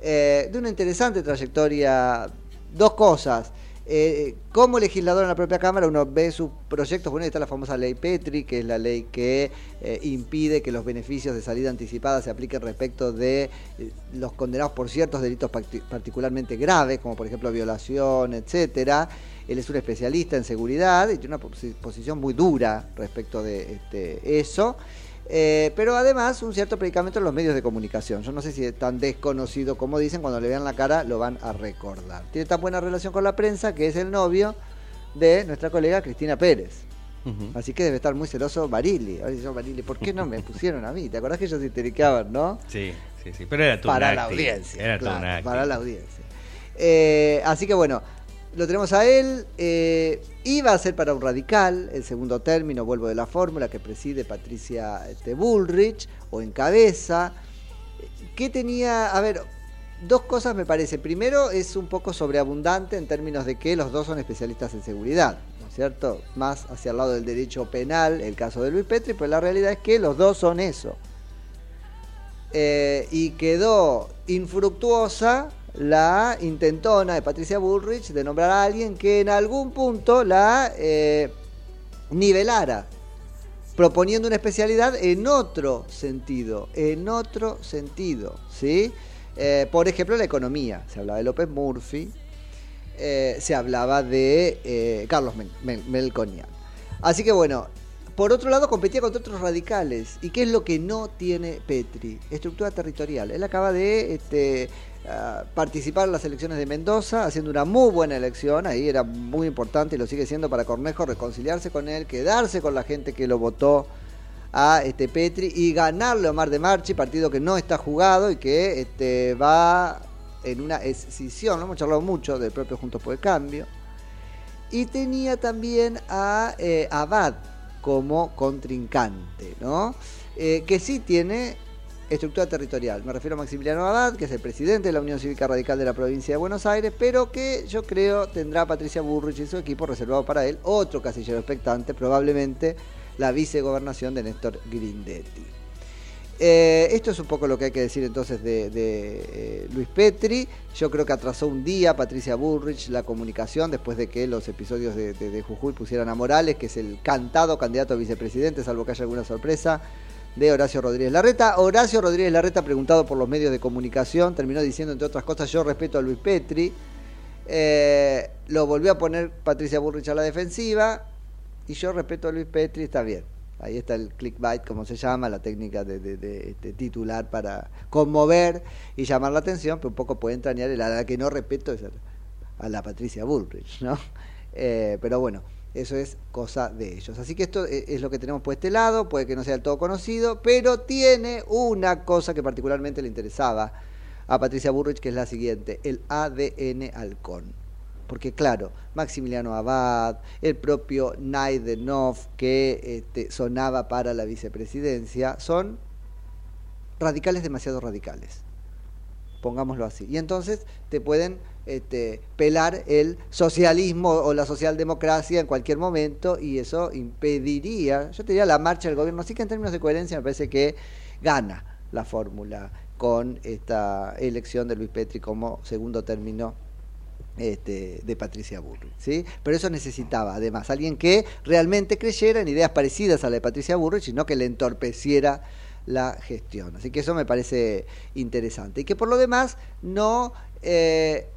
eh, de una interesante trayectoria, dos cosas. Eh, como legislador en la propia Cámara uno ve sus proyectos, bueno, está la famosa ley Petri, que es la ley que eh, impide que los beneficios de salida anticipada se apliquen respecto de eh, los condenados por ciertos delitos particularmente graves, como por ejemplo violación, etcétera. Él es un especialista en seguridad y tiene una posición muy dura respecto de este, eso. Eh, pero además un cierto predicamento en los medios de comunicación. Yo no sé si es tan desconocido como dicen, cuando le vean la cara lo van a recordar. Tiene tan buena relación con la prensa que es el novio de nuestra colega Cristina Pérez. Así que debe estar muy celoso Barili. Ahora dice, Barili, ¿por qué no me pusieron a mí? ¿Te acordás que ellos se histericaban, no? Sí, sí, sí. Pero era tu Para la audiencia. Era claro, Para la audiencia. Eh, así que bueno, lo tenemos a él. Eh, iba a ser para un radical, el segundo término, vuelvo de la fórmula, que preside Patricia este, Bullrich, o encabeza. ¿Qué tenía? A ver, dos cosas me parece. Primero, es un poco sobreabundante en términos de que los dos son especialistas en seguridad, ¿no es cierto? Más hacia el lado del derecho penal, el caso de Luis Petri, pues la realidad es que los dos son eso. Eh, y quedó infructuosa la intentona de Patricia Bullrich de nombrar a alguien que en algún punto la eh, nivelara, proponiendo una especialidad en otro sentido, en otro sentido, ¿sí? Eh, por ejemplo, la economía. Se hablaba de López Murphy, eh, se hablaba de Carlos Melconian. Así que bueno, por otro lado competía contra otros radicales. ¿Y qué es lo que no tiene Petri? Estructura territorial. Él acaba de este, participar en las elecciones de Mendoza, haciendo una muy buena elección, ahí era muy importante y lo sigue siendo para Cornejo reconciliarse con él, quedarse con la gente que lo votó a este Petri y ganarle a Omar de Marchi, partido que no está jugado y que este, va en una escisión, no hemos charlado mucho del propio Juntos por el Cambio. Y tenía también a eh, Abad como contrincante, ¿no? Eh, que sí tiene estructura territorial. Me refiero a Maximiliano Abad, que es el presidente de la Unión Cívica Radical de la provincia de Buenos Aires, pero que yo creo tendrá Patricia Burrich y su equipo reservado para él otro casillero expectante, probablemente la vicegobernación de Néstor Grindetti. Eh, esto es un poco lo que hay que decir entonces de, eh, Luis Petri. Yo creo que atrasó un día Patricia Bullrich la comunicación después de que los episodios de, Jujuy pusieran a Morales, que es el cantado candidato a vicepresidente, salvo que haya alguna sorpresa de Horacio Rodríguez Larreta. Horacio Rodríguez Larreta, preguntado por los medios de comunicación, terminó diciendo, entre otras cosas, yo respeto a Luis Petri. Eh, lo volvió a poner Patricia Burrich a la defensiva. Y yo respeto a Luis Petri, está bien. Ahí está el clickbait, como se llama, la técnica de, este, titular para conmover y llamar la atención, pero un poco puede entrañar el a la que no respeto es a la, a la Patricia Bullrich, ¿no? Eh, pero bueno, eso es cosa de ellos. Así que esto e- es lo que tenemos por este lado, puede que no sea del todo conocido, pero tiene una cosa que particularmente le interesaba a Patricia Burrich, que es la siguiente, el ADN halcón. Porque claro, Maximiliano Abad, el propio Naidenov, que este, sonaba para la vicepresidencia, son radicales demasiado radicales. Pongámoslo así. Y entonces te pueden este, pelar el socialismo o la socialdemocracia en cualquier momento y eso impediría, yo te diría, la marcha del gobierno. Así que en términos de coherencia me parece que gana la fórmula con esta elección de Luis Petri como segundo término este, de Patricia Burrich. ¿sí? Pero eso necesitaba, además, alguien que realmente creyera en ideas parecidas a la de Patricia Burrich y no que le entorpeciera la gestión. Así que eso me parece interesante. Y que por lo demás no eh,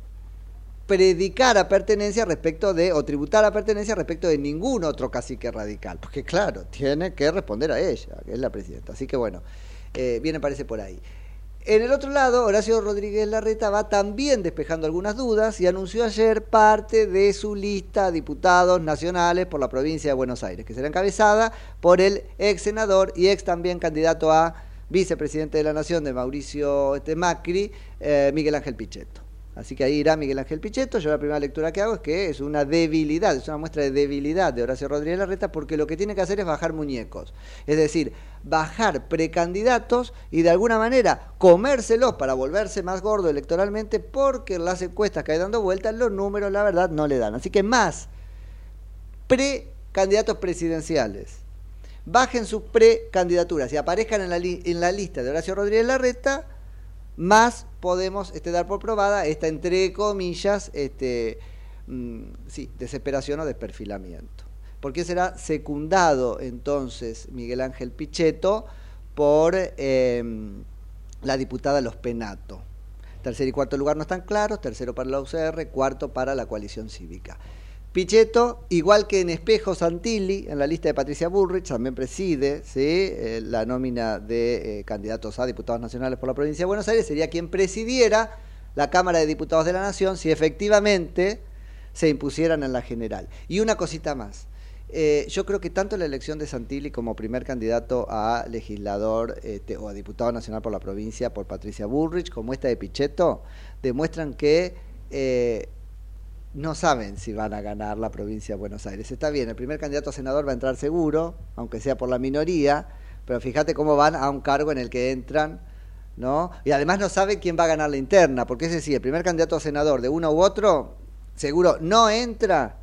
predicara pertenencia respecto de, o tributara pertenencia respecto de ningún otro cacique radical. Porque claro, tiene que responder a ella, que es la presidenta. Así que bueno, eh, bien me parece por ahí. En el otro lado, Horacio Rodríguez Larreta va también despejando algunas dudas y anunció ayer parte de su lista de diputados nacionales por la provincia de Buenos Aires, que será encabezada por el ex senador y ex también candidato a vicepresidente de la Nación de Mauricio este, Macri, eh, Miguel Ángel Pichetto. Así que ahí irá Miguel Ángel Pichetto. Yo la primera lectura que hago es que es una debilidad, es una muestra de debilidad de Horacio Rodríguez Larreta porque lo que tiene que hacer es bajar muñecos. Es decir, bajar precandidatos y de alguna manera comérselos para volverse más gordo electoralmente porque las encuestas que hay dando vueltas los números la verdad no le dan. Así que más precandidatos presidenciales. Bajen sus precandidaturas y aparezcan en la lista de Horacio Rodríguez Larreta más podemos este, dar por probada esta, entre comillas, este, mm, sí, desesperación o desperfilamiento. Porque será secundado entonces Miguel Ángel Pichetto por eh, la diputada Los Penato. Tercer y cuarto lugar no están claros, tercero para la UCR, cuarto para la coalición cívica. Pichetto, igual que en Espejo Santilli, en la lista de Patricia Bullrich, también preside ¿sí? Eh, la nómina de eh, candidatos a diputados nacionales por la provincia de Buenos Aires, sería quien presidiera la Cámara de Diputados de la Nación si efectivamente se impusieran en la general. Y una cosita más. Eh, yo creo que tanto la elección de Santilli como primer candidato a legislador este, o a diputado nacional por la provincia por Patricia Bullrich, como esta de Pichetto, demuestran que no saben si van a ganar la provincia de Buenos Aires. Está bien, el primer candidato a senador va a entrar seguro, aunque sea por la minoría, pero fíjate cómo van a un cargo en el que entran, ¿no? Y además no sabe quién va a ganar la interna, porque es decir, el primer candidato a senador de uno u otro, seguro no entra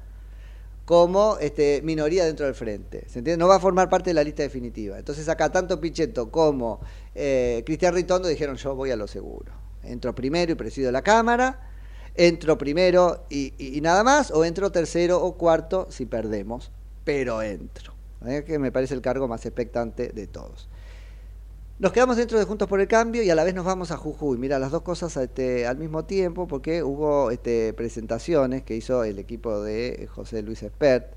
como este, minoría dentro del frente. ¿Se entiende? No va a formar parte de la lista definitiva. Entonces acá tanto Pichetto como eh, Cristian Ritondo dijeron yo voy a lo seguro. Entro primero y presido la Cámara, entro primero y, nada más, o entro tercero o cuarto si perdemos, pero entro. ¿Eh? Que me parece el cargo más expectante de todos. Nos quedamos dentro de Juntos por el Cambio y a la vez nos vamos a Jujuy. Mira, las dos cosas este, al mismo tiempo porque hubo este, presentaciones que hizo el equipo de José Luis Espert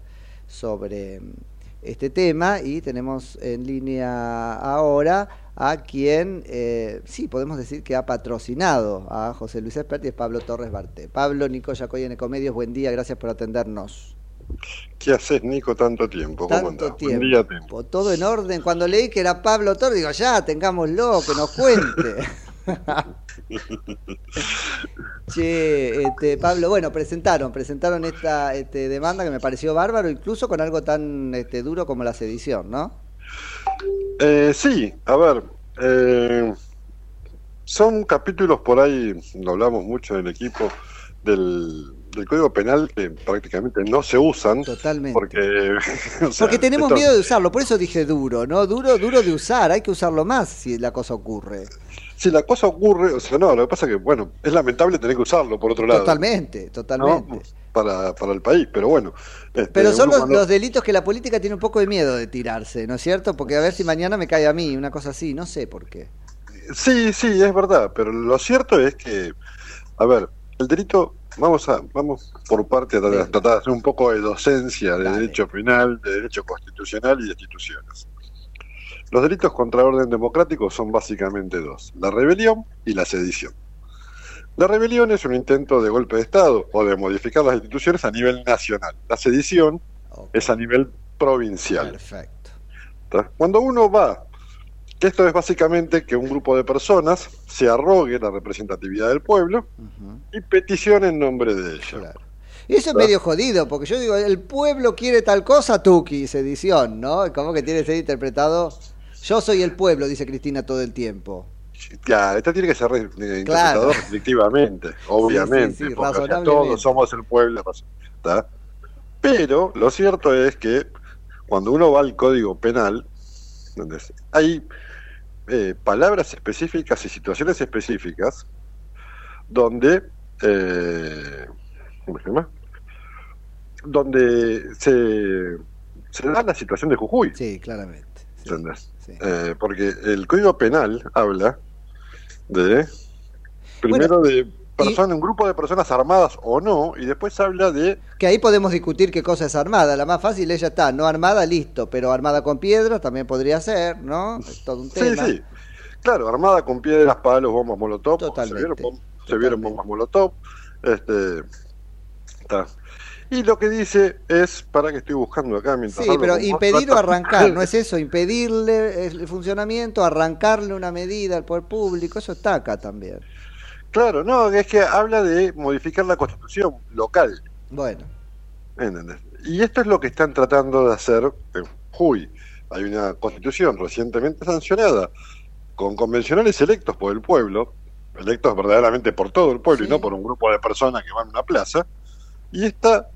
sobre mm, este tema y tenemos en línea ahora a quien, eh, sí, podemos decir que ha patrocinado a José Luis Espert y es Pablo Torres Barté. Pablo, Nico Yacoy en Ecomedios, buen día, gracias por atendernos. ¿Qué haces, Nico, tanto tiempo? ¿Cómo Tanto andás? Buen día, Tem. tiempo, todo en orden. Cuando leí que era Pablo Torres, digo, ya, tengámoslo, que nos cuente. Che, este, Pablo, bueno, presentaron, presentaron esta este, demanda que me pareció bárbaro, incluso con algo tan este, duro como la sedición, ¿no? Eh, sí, a ver, eh, son capítulos por ahí, lo hablamos mucho del equipo, del, del Código Penal que prácticamente no se usan. Totalmente. Porque, o sea, Porque tenemos esto- miedo de usarlo, por eso dije duro, ¿no? Duro, duro de usar, hay que usarlo más si la cosa ocurre. Si la cosa ocurre, o sea, no, lo que pasa es que, bueno, es lamentable tener que usarlo, por otro lado. Totalmente, totalmente. ¿no? para, para el país. Pero bueno. este, Pero son los, delitos que la política tiene un poco de miedo de tirarse, ¿no es cierto? Porque a ver si mañana me cae a mí, una cosa así, no sé por qué. Sí, sí, es verdad, pero lo cierto es que, a ver, el delito, vamos a, vamos por parte a tratar, tratar de hacer un poco de docencia de derecho penal, de derecho constitucional y de instituciones. Los delitos contra el orden democrático son básicamente dos, la rebelión y la sedición. La rebelión es un intento de golpe de Estado o de modificar las instituciones a nivel nacional. La sedición es a nivel provincial. Perfecto. Cuando uno va, que esto es básicamente que un grupo de personas se arrogue la representatividad del pueblo y peticione en nombre de ella. Y eso es medio jodido, porque yo digo, el pueblo quiere tal cosa, Tuki, sedición, ¿no? Como que tiene que ser interpretado. Yo soy el pueblo, dice Cristina todo el tiempo. Claro, esto tiene que ser Claro. restrictivamente, obviamente, sí, porque o sea, razonablemente. todos somos el pueblo. ¿tá? Pero lo cierto es que cuando uno va al Código Penal, donde hay eh, palabras específicas y situaciones específicas donde eh, ¿cómo se llama? donde se, se da la situación de Jujuy. Sí, claramente. ¿entendés? Eh, porque el Código Penal habla de primero de persona, un grupo de personas armadas o no, y después habla de Que ahí podemos discutir qué cosa es armada. La más fácil es ya está, no armada, listo, pero armada con piedras también podría ser, ¿no? Es todo un Sí, tema. sí. Claro, armada con piedras, palos, bombas molotov. Totalmente, Se vieron, bom- se vieron bombas molotov. Este, está. Y lo que dice es, para que estoy buscando acá mientras Sí, pero impedir o arrancar, ¿no es eso? Impedirle el funcionamiento, arrancarle una medida al poder público, eso está acá también. Claro, no, es que habla de modificar la constitución local. Bueno, ¿entendés? Y esto es lo que están tratando de hacer en Jujuy. Hay una constitución recientemente sancionada con convencionales electos por el pueblo, electos verdaderamente por todo el pueblo y no por un grupo de personas que van a una plaza. Y esta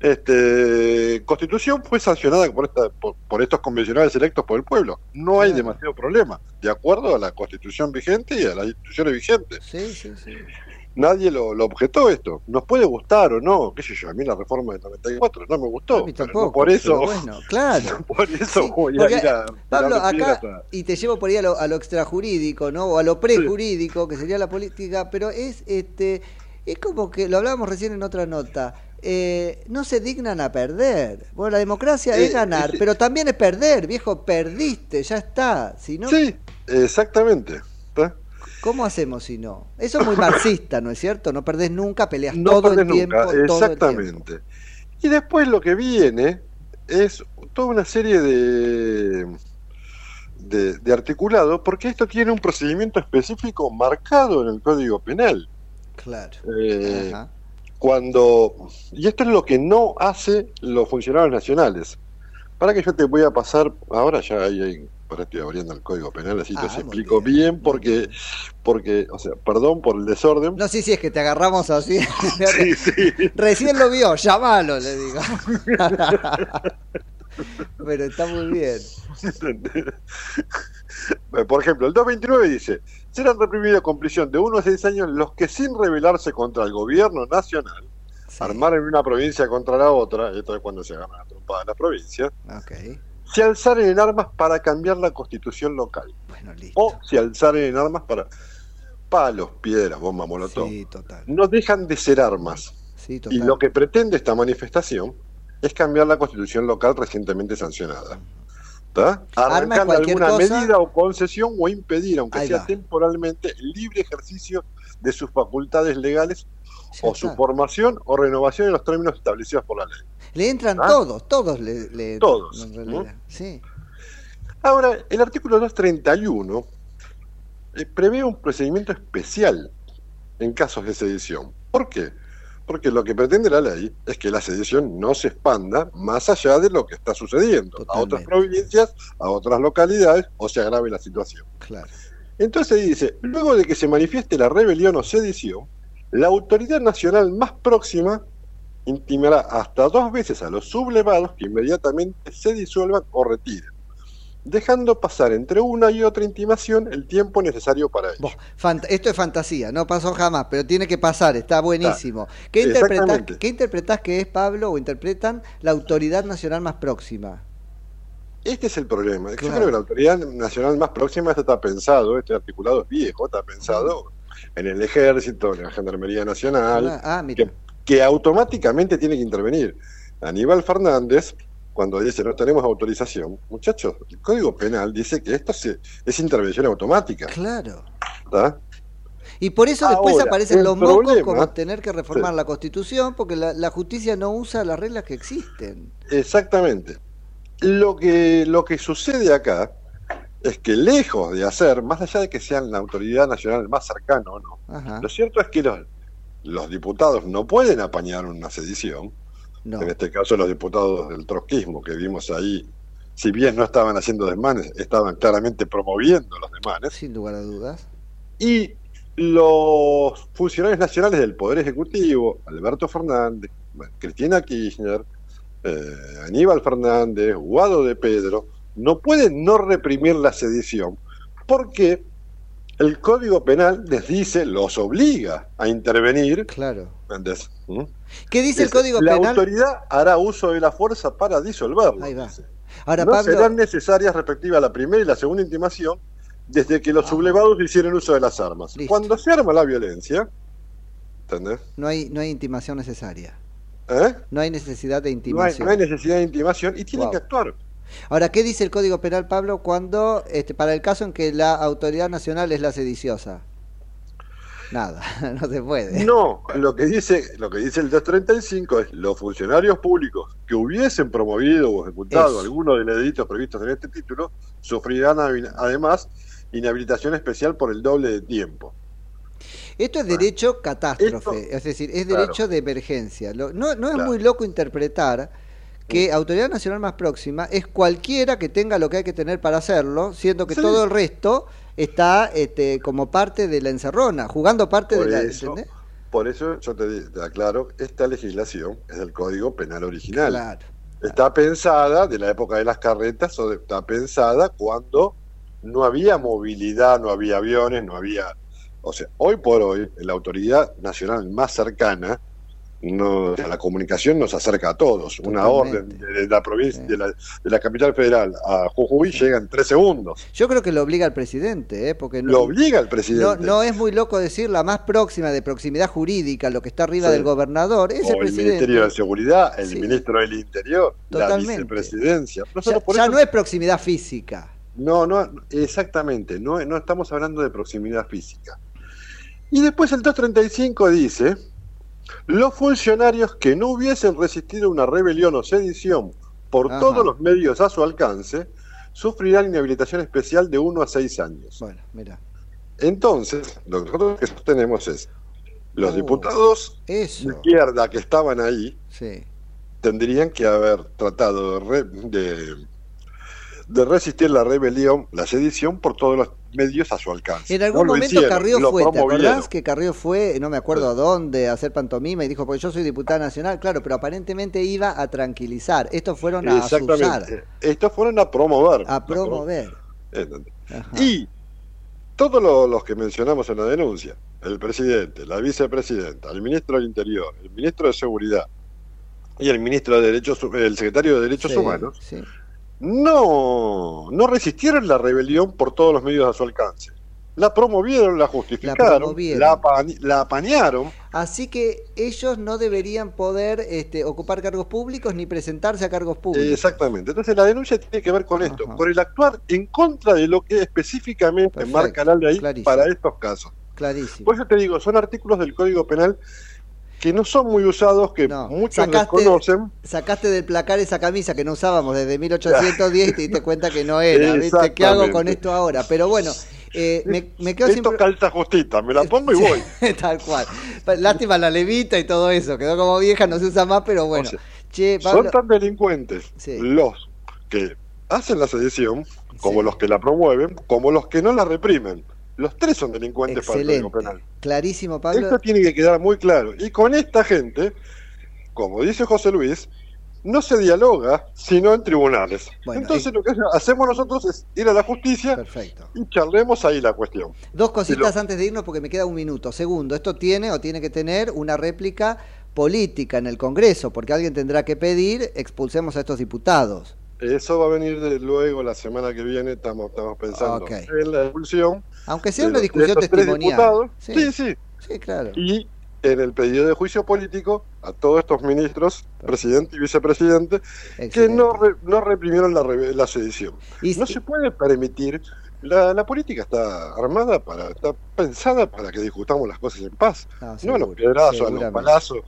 este, constitución fue sancionada por, esta, por, por estos convencionales electos por el pueblo. No hay demasiado problema, de acuerdo a la constitución vigente y a las instituciones vigentes. sí, sí, sí. Nadie lo, lo objetó esto. Nos puede gustar o no, qué sé yo, a mí la reforma del 94 no me gustó. pero tampoco, no por eso, pero bueno, claro. por eso voy a ir a Pablo, acá, y te llevo por ahí a lo, a lo extrajurídico, ¿no? O a lo prejurídico, que sería la política, pero es este es como que, lo hablábamos recién en otra nota, eh, no se dignan a perder. Bueno, la democracia Eh, es ganar, pero también es perder, viejo, perdiste, ya está. Si no, Sí, exactamente. ¿Cómo hacemos si no? Eso es muy marxista, ¿no es cierto? No perdés nunca, peleas No todo el tiempo. nunca, todo el tiempo. exactamente. Y después lo que viene es toda una serie de, de, de articulado, porque esto tiene un procedimiento específico marcado en el Código Penal. Claro. Eh, cuando y esto es lo que no hace los funcionarios nacionales para que yo te voy a pasar ahora ya ahí ahora estoy abriendo el código penal así te Ah, explico bien, porque porque o sea perdón por el desorden No, sí, sí, es que te agarramos así. Sí, sí. Recién lo vio, llamalo, le digo. Pero está muy bien. Por ejemplo, el 229 dice, serán reprimidos con prisión de 1 a 6 años los que sin rebelarse contra el gobierno nacional, armaren una provincia contra la otra, esto es cuando se agarran a trompada las provincias, Ok. se alzaren en armas para cambiar la constitución local. O se alzaren en armas para palos, piedras, bombas, molotov. Sí, total. No dejan de ser armas. Sí, Y lo que pretende esta manifestación es cambiar la constitución local recientemente sancionada. Es Arrancar alguna cosa. medida o concesión o impedir, aunque sea va. temporalmente, el libre ejercicio de sus facultades legales o su formación o renovación en los términos establecidos por la ley. Le entran ¿Ah? todos, todos le, le entran, Todos, en realidad. Sí. Ahora, el artículo 231 eh, prevé un procedimiento especial en casos de sedición. ¿Por qué? Porque lo que pretende la ley es que la sedición no se expanda más allá de lo que está sucediendo a otras provincias, a otras localidades o se agrave la situación. Claro. Entonces dice, luego de que se manifieste la rebelión o sedición, la autoridad nacional más próxima intimará hasta dos veces a los sublevados que inmediatamente se disuelvan o retiren. Dejando pasar entre una y otra intimación el tiempo necesario para ello. Esto es fantasía, no pasó jamás, pero tiene que pasar, está buenísimo. ¿Qué, interpretás. ¿Qué interpretás que es, Pablo, o interpretan la autoridad nacional más próxima? Este es el problema. Yo Claro. creo que la autoridad nacional más próxima está pensado, este articulado es viejo, está pensado en el ejército, en la gendarmería nacional, Ah, ah, que automáticamente tiene que intervenir. Aníbal Fernández, cuando dice no tenemos autorización, muchachos, el Código Penal dice que esto se- es intervención automática. Claro. ¿está? Y por eso después Ahora, aparecen los mocos problema- como tener que reformar Sí. la Constitución porque la, la justicia no usa las reglas que existen. Exactamente. Lo que, lo que sucede acá es que lejos de hacer, más allá de que sean la autoridad nacional más cercana o no, Ajá. lo cierto es que los, los diputados no pueden apañar una sedición. No. En este caso, los diputados del trotskismo que vimos ahí, si bien no estaban haciendo desmanes, estaban claramente promoviendo los desmanes. Sin lugar a dudas. Y los funcionarios nacionales del Poder Ejecutivo, Alberto Fernández, Cristina Kirchner, eh, Aníbal Fernández, Guado de Pedro, no pueden no reprimir la sedición porque el Código Penal les dice, los obliga a intervenir. Claro. ¿entendés? ¿Mm? ¿Qué dice el Código la Penal? autoridad hará uso de la fuerza para disolverlo. Ahí va. dice. Ahora, no Pablo, serán necesarias respectivas la primera y la segunda intimación desde que los sublevados hicieron uso de las armas. Listo. Cuando se arma la violencia, ¿entendés? no hay, no hay intimación necesaria. ¿Eh? No hay necesidad de No hay, intimación. no hay necesidad de intimación y tienen Wow. que actuar. Ahora, ¿qué dice el Código Penal, Pablo, cuando, este, para el caso en que la autoridad nacional es la sediciosa? Nada, no se puede. No, lo que dice, lo que dice el 235 es los funcionarios públicos que hubiesen promovido o ejecutado Eso. alguno de los delitos previstos en este título sufrirán además inhabilitación especial por el doble de tiempo. Esto es derecho catástrofe, Esto- es decir, es Claro. derecho de emergencia. No, no es Claro. muy loco interpretar que Autoridad Nacional más próxima es cualquiera que tenga lo que hay que tener para hacerlo, siendo que Sí. todo el resto está este, como parte de la encerrona, jugando parte Por de la... eso, ¿entendés? por eso yo te aclaro, esta legislación es del Código Penal original. Claro. Está pensada de la época de las carretas, o de- está pensada cuando no había movilidad, no había aviones, no había... O sea, hoy por hoy, la autoridad nacional más cercana, no, la comunicación nos acerca a todos. Una orden de, la provincia, de, la, de la capital federal a Jujuy llega en tres segundos. Yo creo que lo obliga al presidente, ¿eh? porque no, Lo obliga no, presidente. no es muy loco decir la más próxima de proximidad jurídica, lo que está arriba Sí. del gobernador, es o el el presidente. Ministerio de Seguridad, el ministro del Interior, Totalmente. la vicepresidencia. Ya, Nosotros por ya eso- no es proximidad física. No, no, exactamente, no, no estamos hablando de proximidad física. Y después el 235 dice, los funcionarios que no hubiesen resistido una rebelión o sedición por Ajá. todos los medios a su alcance, sufrirán inhabilitación especial de 1 a 6 años. Bueno, mira. Entonces, lo que nosotros que sostenemos es, los Oh, diputados Eso. de izquierda que estaban ahí Sí. tendrían que haber tratado de, re- de, de resistir la rebelión, la sedición, por todos los medios a su alcance. En algún No momento hicieron, Carrió lo fue, ¿te acordás que Carrió fue, no me acuerdo a dónde, a hacer pantomima y dijo, porque yo soy diputada nacional, claro, pero aparentemente iba a tranquilizar. Estos fueron a Exactamente. Estos fueron a promover. a promover. Y todos lo- los que mencionamos en la denuncia, el presidente, la vicepresidenta, el ministro del Interior, el ministro de Seguridad y el ministro de Derechos, el secretario de Derechos Sí, Humanos, sí. No, no resistieron la rebelión por todos los medios a su alcance. La promovieron, la justificaron, promovieron. la, apa- la apañaron. Así que ellos no deberían poder este, ocupar cargos públicos ni presentarse a cargos públicos. Exactamente. Entonces la denuncia tiene que ver con esto, por el actuar en contra de lo que específicamente Perfecto, marca la ley clarísimo. para estos casos. Clarísimo. Por eso te digo, son artículos del Código Penal que no son muy usados, que muchos Sacaste- desconocen. Sacaste del placar esa camisa que no usábamos desde 1810 y te diste cuenta que no era. ¿viste? ¿Qué hago con esto ahora? Pero bueno, eh, me, me quedo sin Esto calza justita, me la pongo y voy. Tal cual. Lástima la levita y todo eso. Quedó como vieja, no se usa más, pero bueno. che, Son Pablo, tan delincuentes los que hacen la sedición, como los que la promueven, como los que no la reprimen. Los tres son delincuentes para el excelente. Código Penal. Clarísimo, Pablo. Esto tiene que quedar muy claro. Y con esta gente, como dice José Luis, no se dialoga sino en tribunales. Bueno, Entonces lo que hacemos nosotros es ir a la justicia y charlemos ahí la cuestión. Dos cositas antes de irnos porque me queda un minuto. Segundo, esto tiene o tiene que tener una réplica política en el Congreso, porque alguien tendrá que pedir expulsemos a estos diputados. Eso va a venir de luego la semana que viene, estamos, estamos pensando en la expulsión. Aunque sea de una discusión testimonial. Sí. Sí, sí. Sí, claro. Y en el pedido de juicio político a todos estos ministros, presidente y vicepresidente, que no, re- no reprimieron la, la sedición. no se puede permitir, la, la política está armada para, está pensada para que discutamos las cosas en paz, No, no a los piedrazos, a los palazos.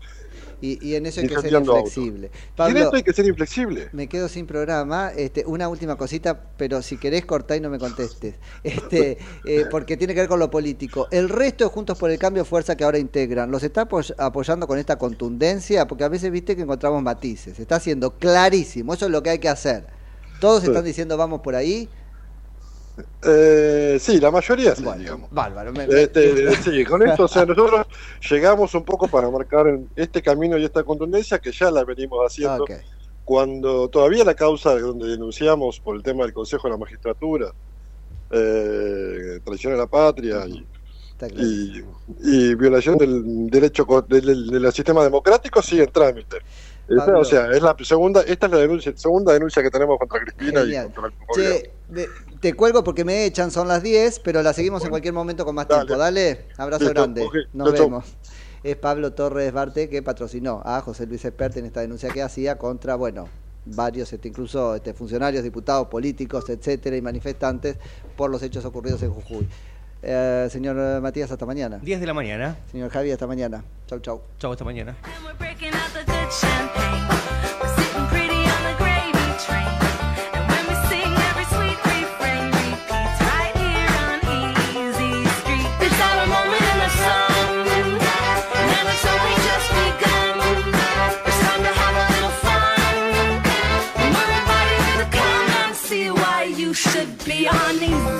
Y, y en eso hay que ser inflexible. Y en Pablo, esto hay que ser inflexible. me quedo sin programa. Este, una última cosita, pero si querés cortar y no me contestes. Este, eh, porque tiene que ver con lo político. El resto de Juntos por el Cambio, fuerza que ahora integran, ¿los está apoy- apoyando con esta contundencia? Porque a veces viste que encontramos matices. Está siendo clarísimo. Eso es lo que hay que hacer. Todos Sí. están diciendo vamos por ahí. Eh, sí, la mayoría sí, digamos. Bárbaro. me- me- Este, sí, con esto, o sea, nosotros llegamos un poco para marcar este camino y esta contundencia que ya la venimos haciendo cuando todavía la causa donde denunciamos por el tema del Consejo de la Magistratura, eh, traición a la patria y, y, y violación del derecho del, sistema democrático sigue en trámite. Esta, o sea, es la segunda, esta es la denuncia, segunda denuncia que tenemos contra Cristina Genial. y contra el te cuelgo porque me echan, son las 10, pero la seguimos en cualquier momento con más tiempo. Dale, abrazo Listo, grande. Nos vemos. Es Pablo Torres Barte que patrocinó a José Luis Espert en esta denuncia que hacía contra, bueno, varios, este, incluso este, funcionarios, diputados, políticos, etcétera, y manifestantes por los hechos ocurridos en Jujuy. Eh, señor Matías, hasta mañana. 10 de la mañana. Señor Javi, hasta mañana. Chau, chau. Chau, hasta mañana. Be honest.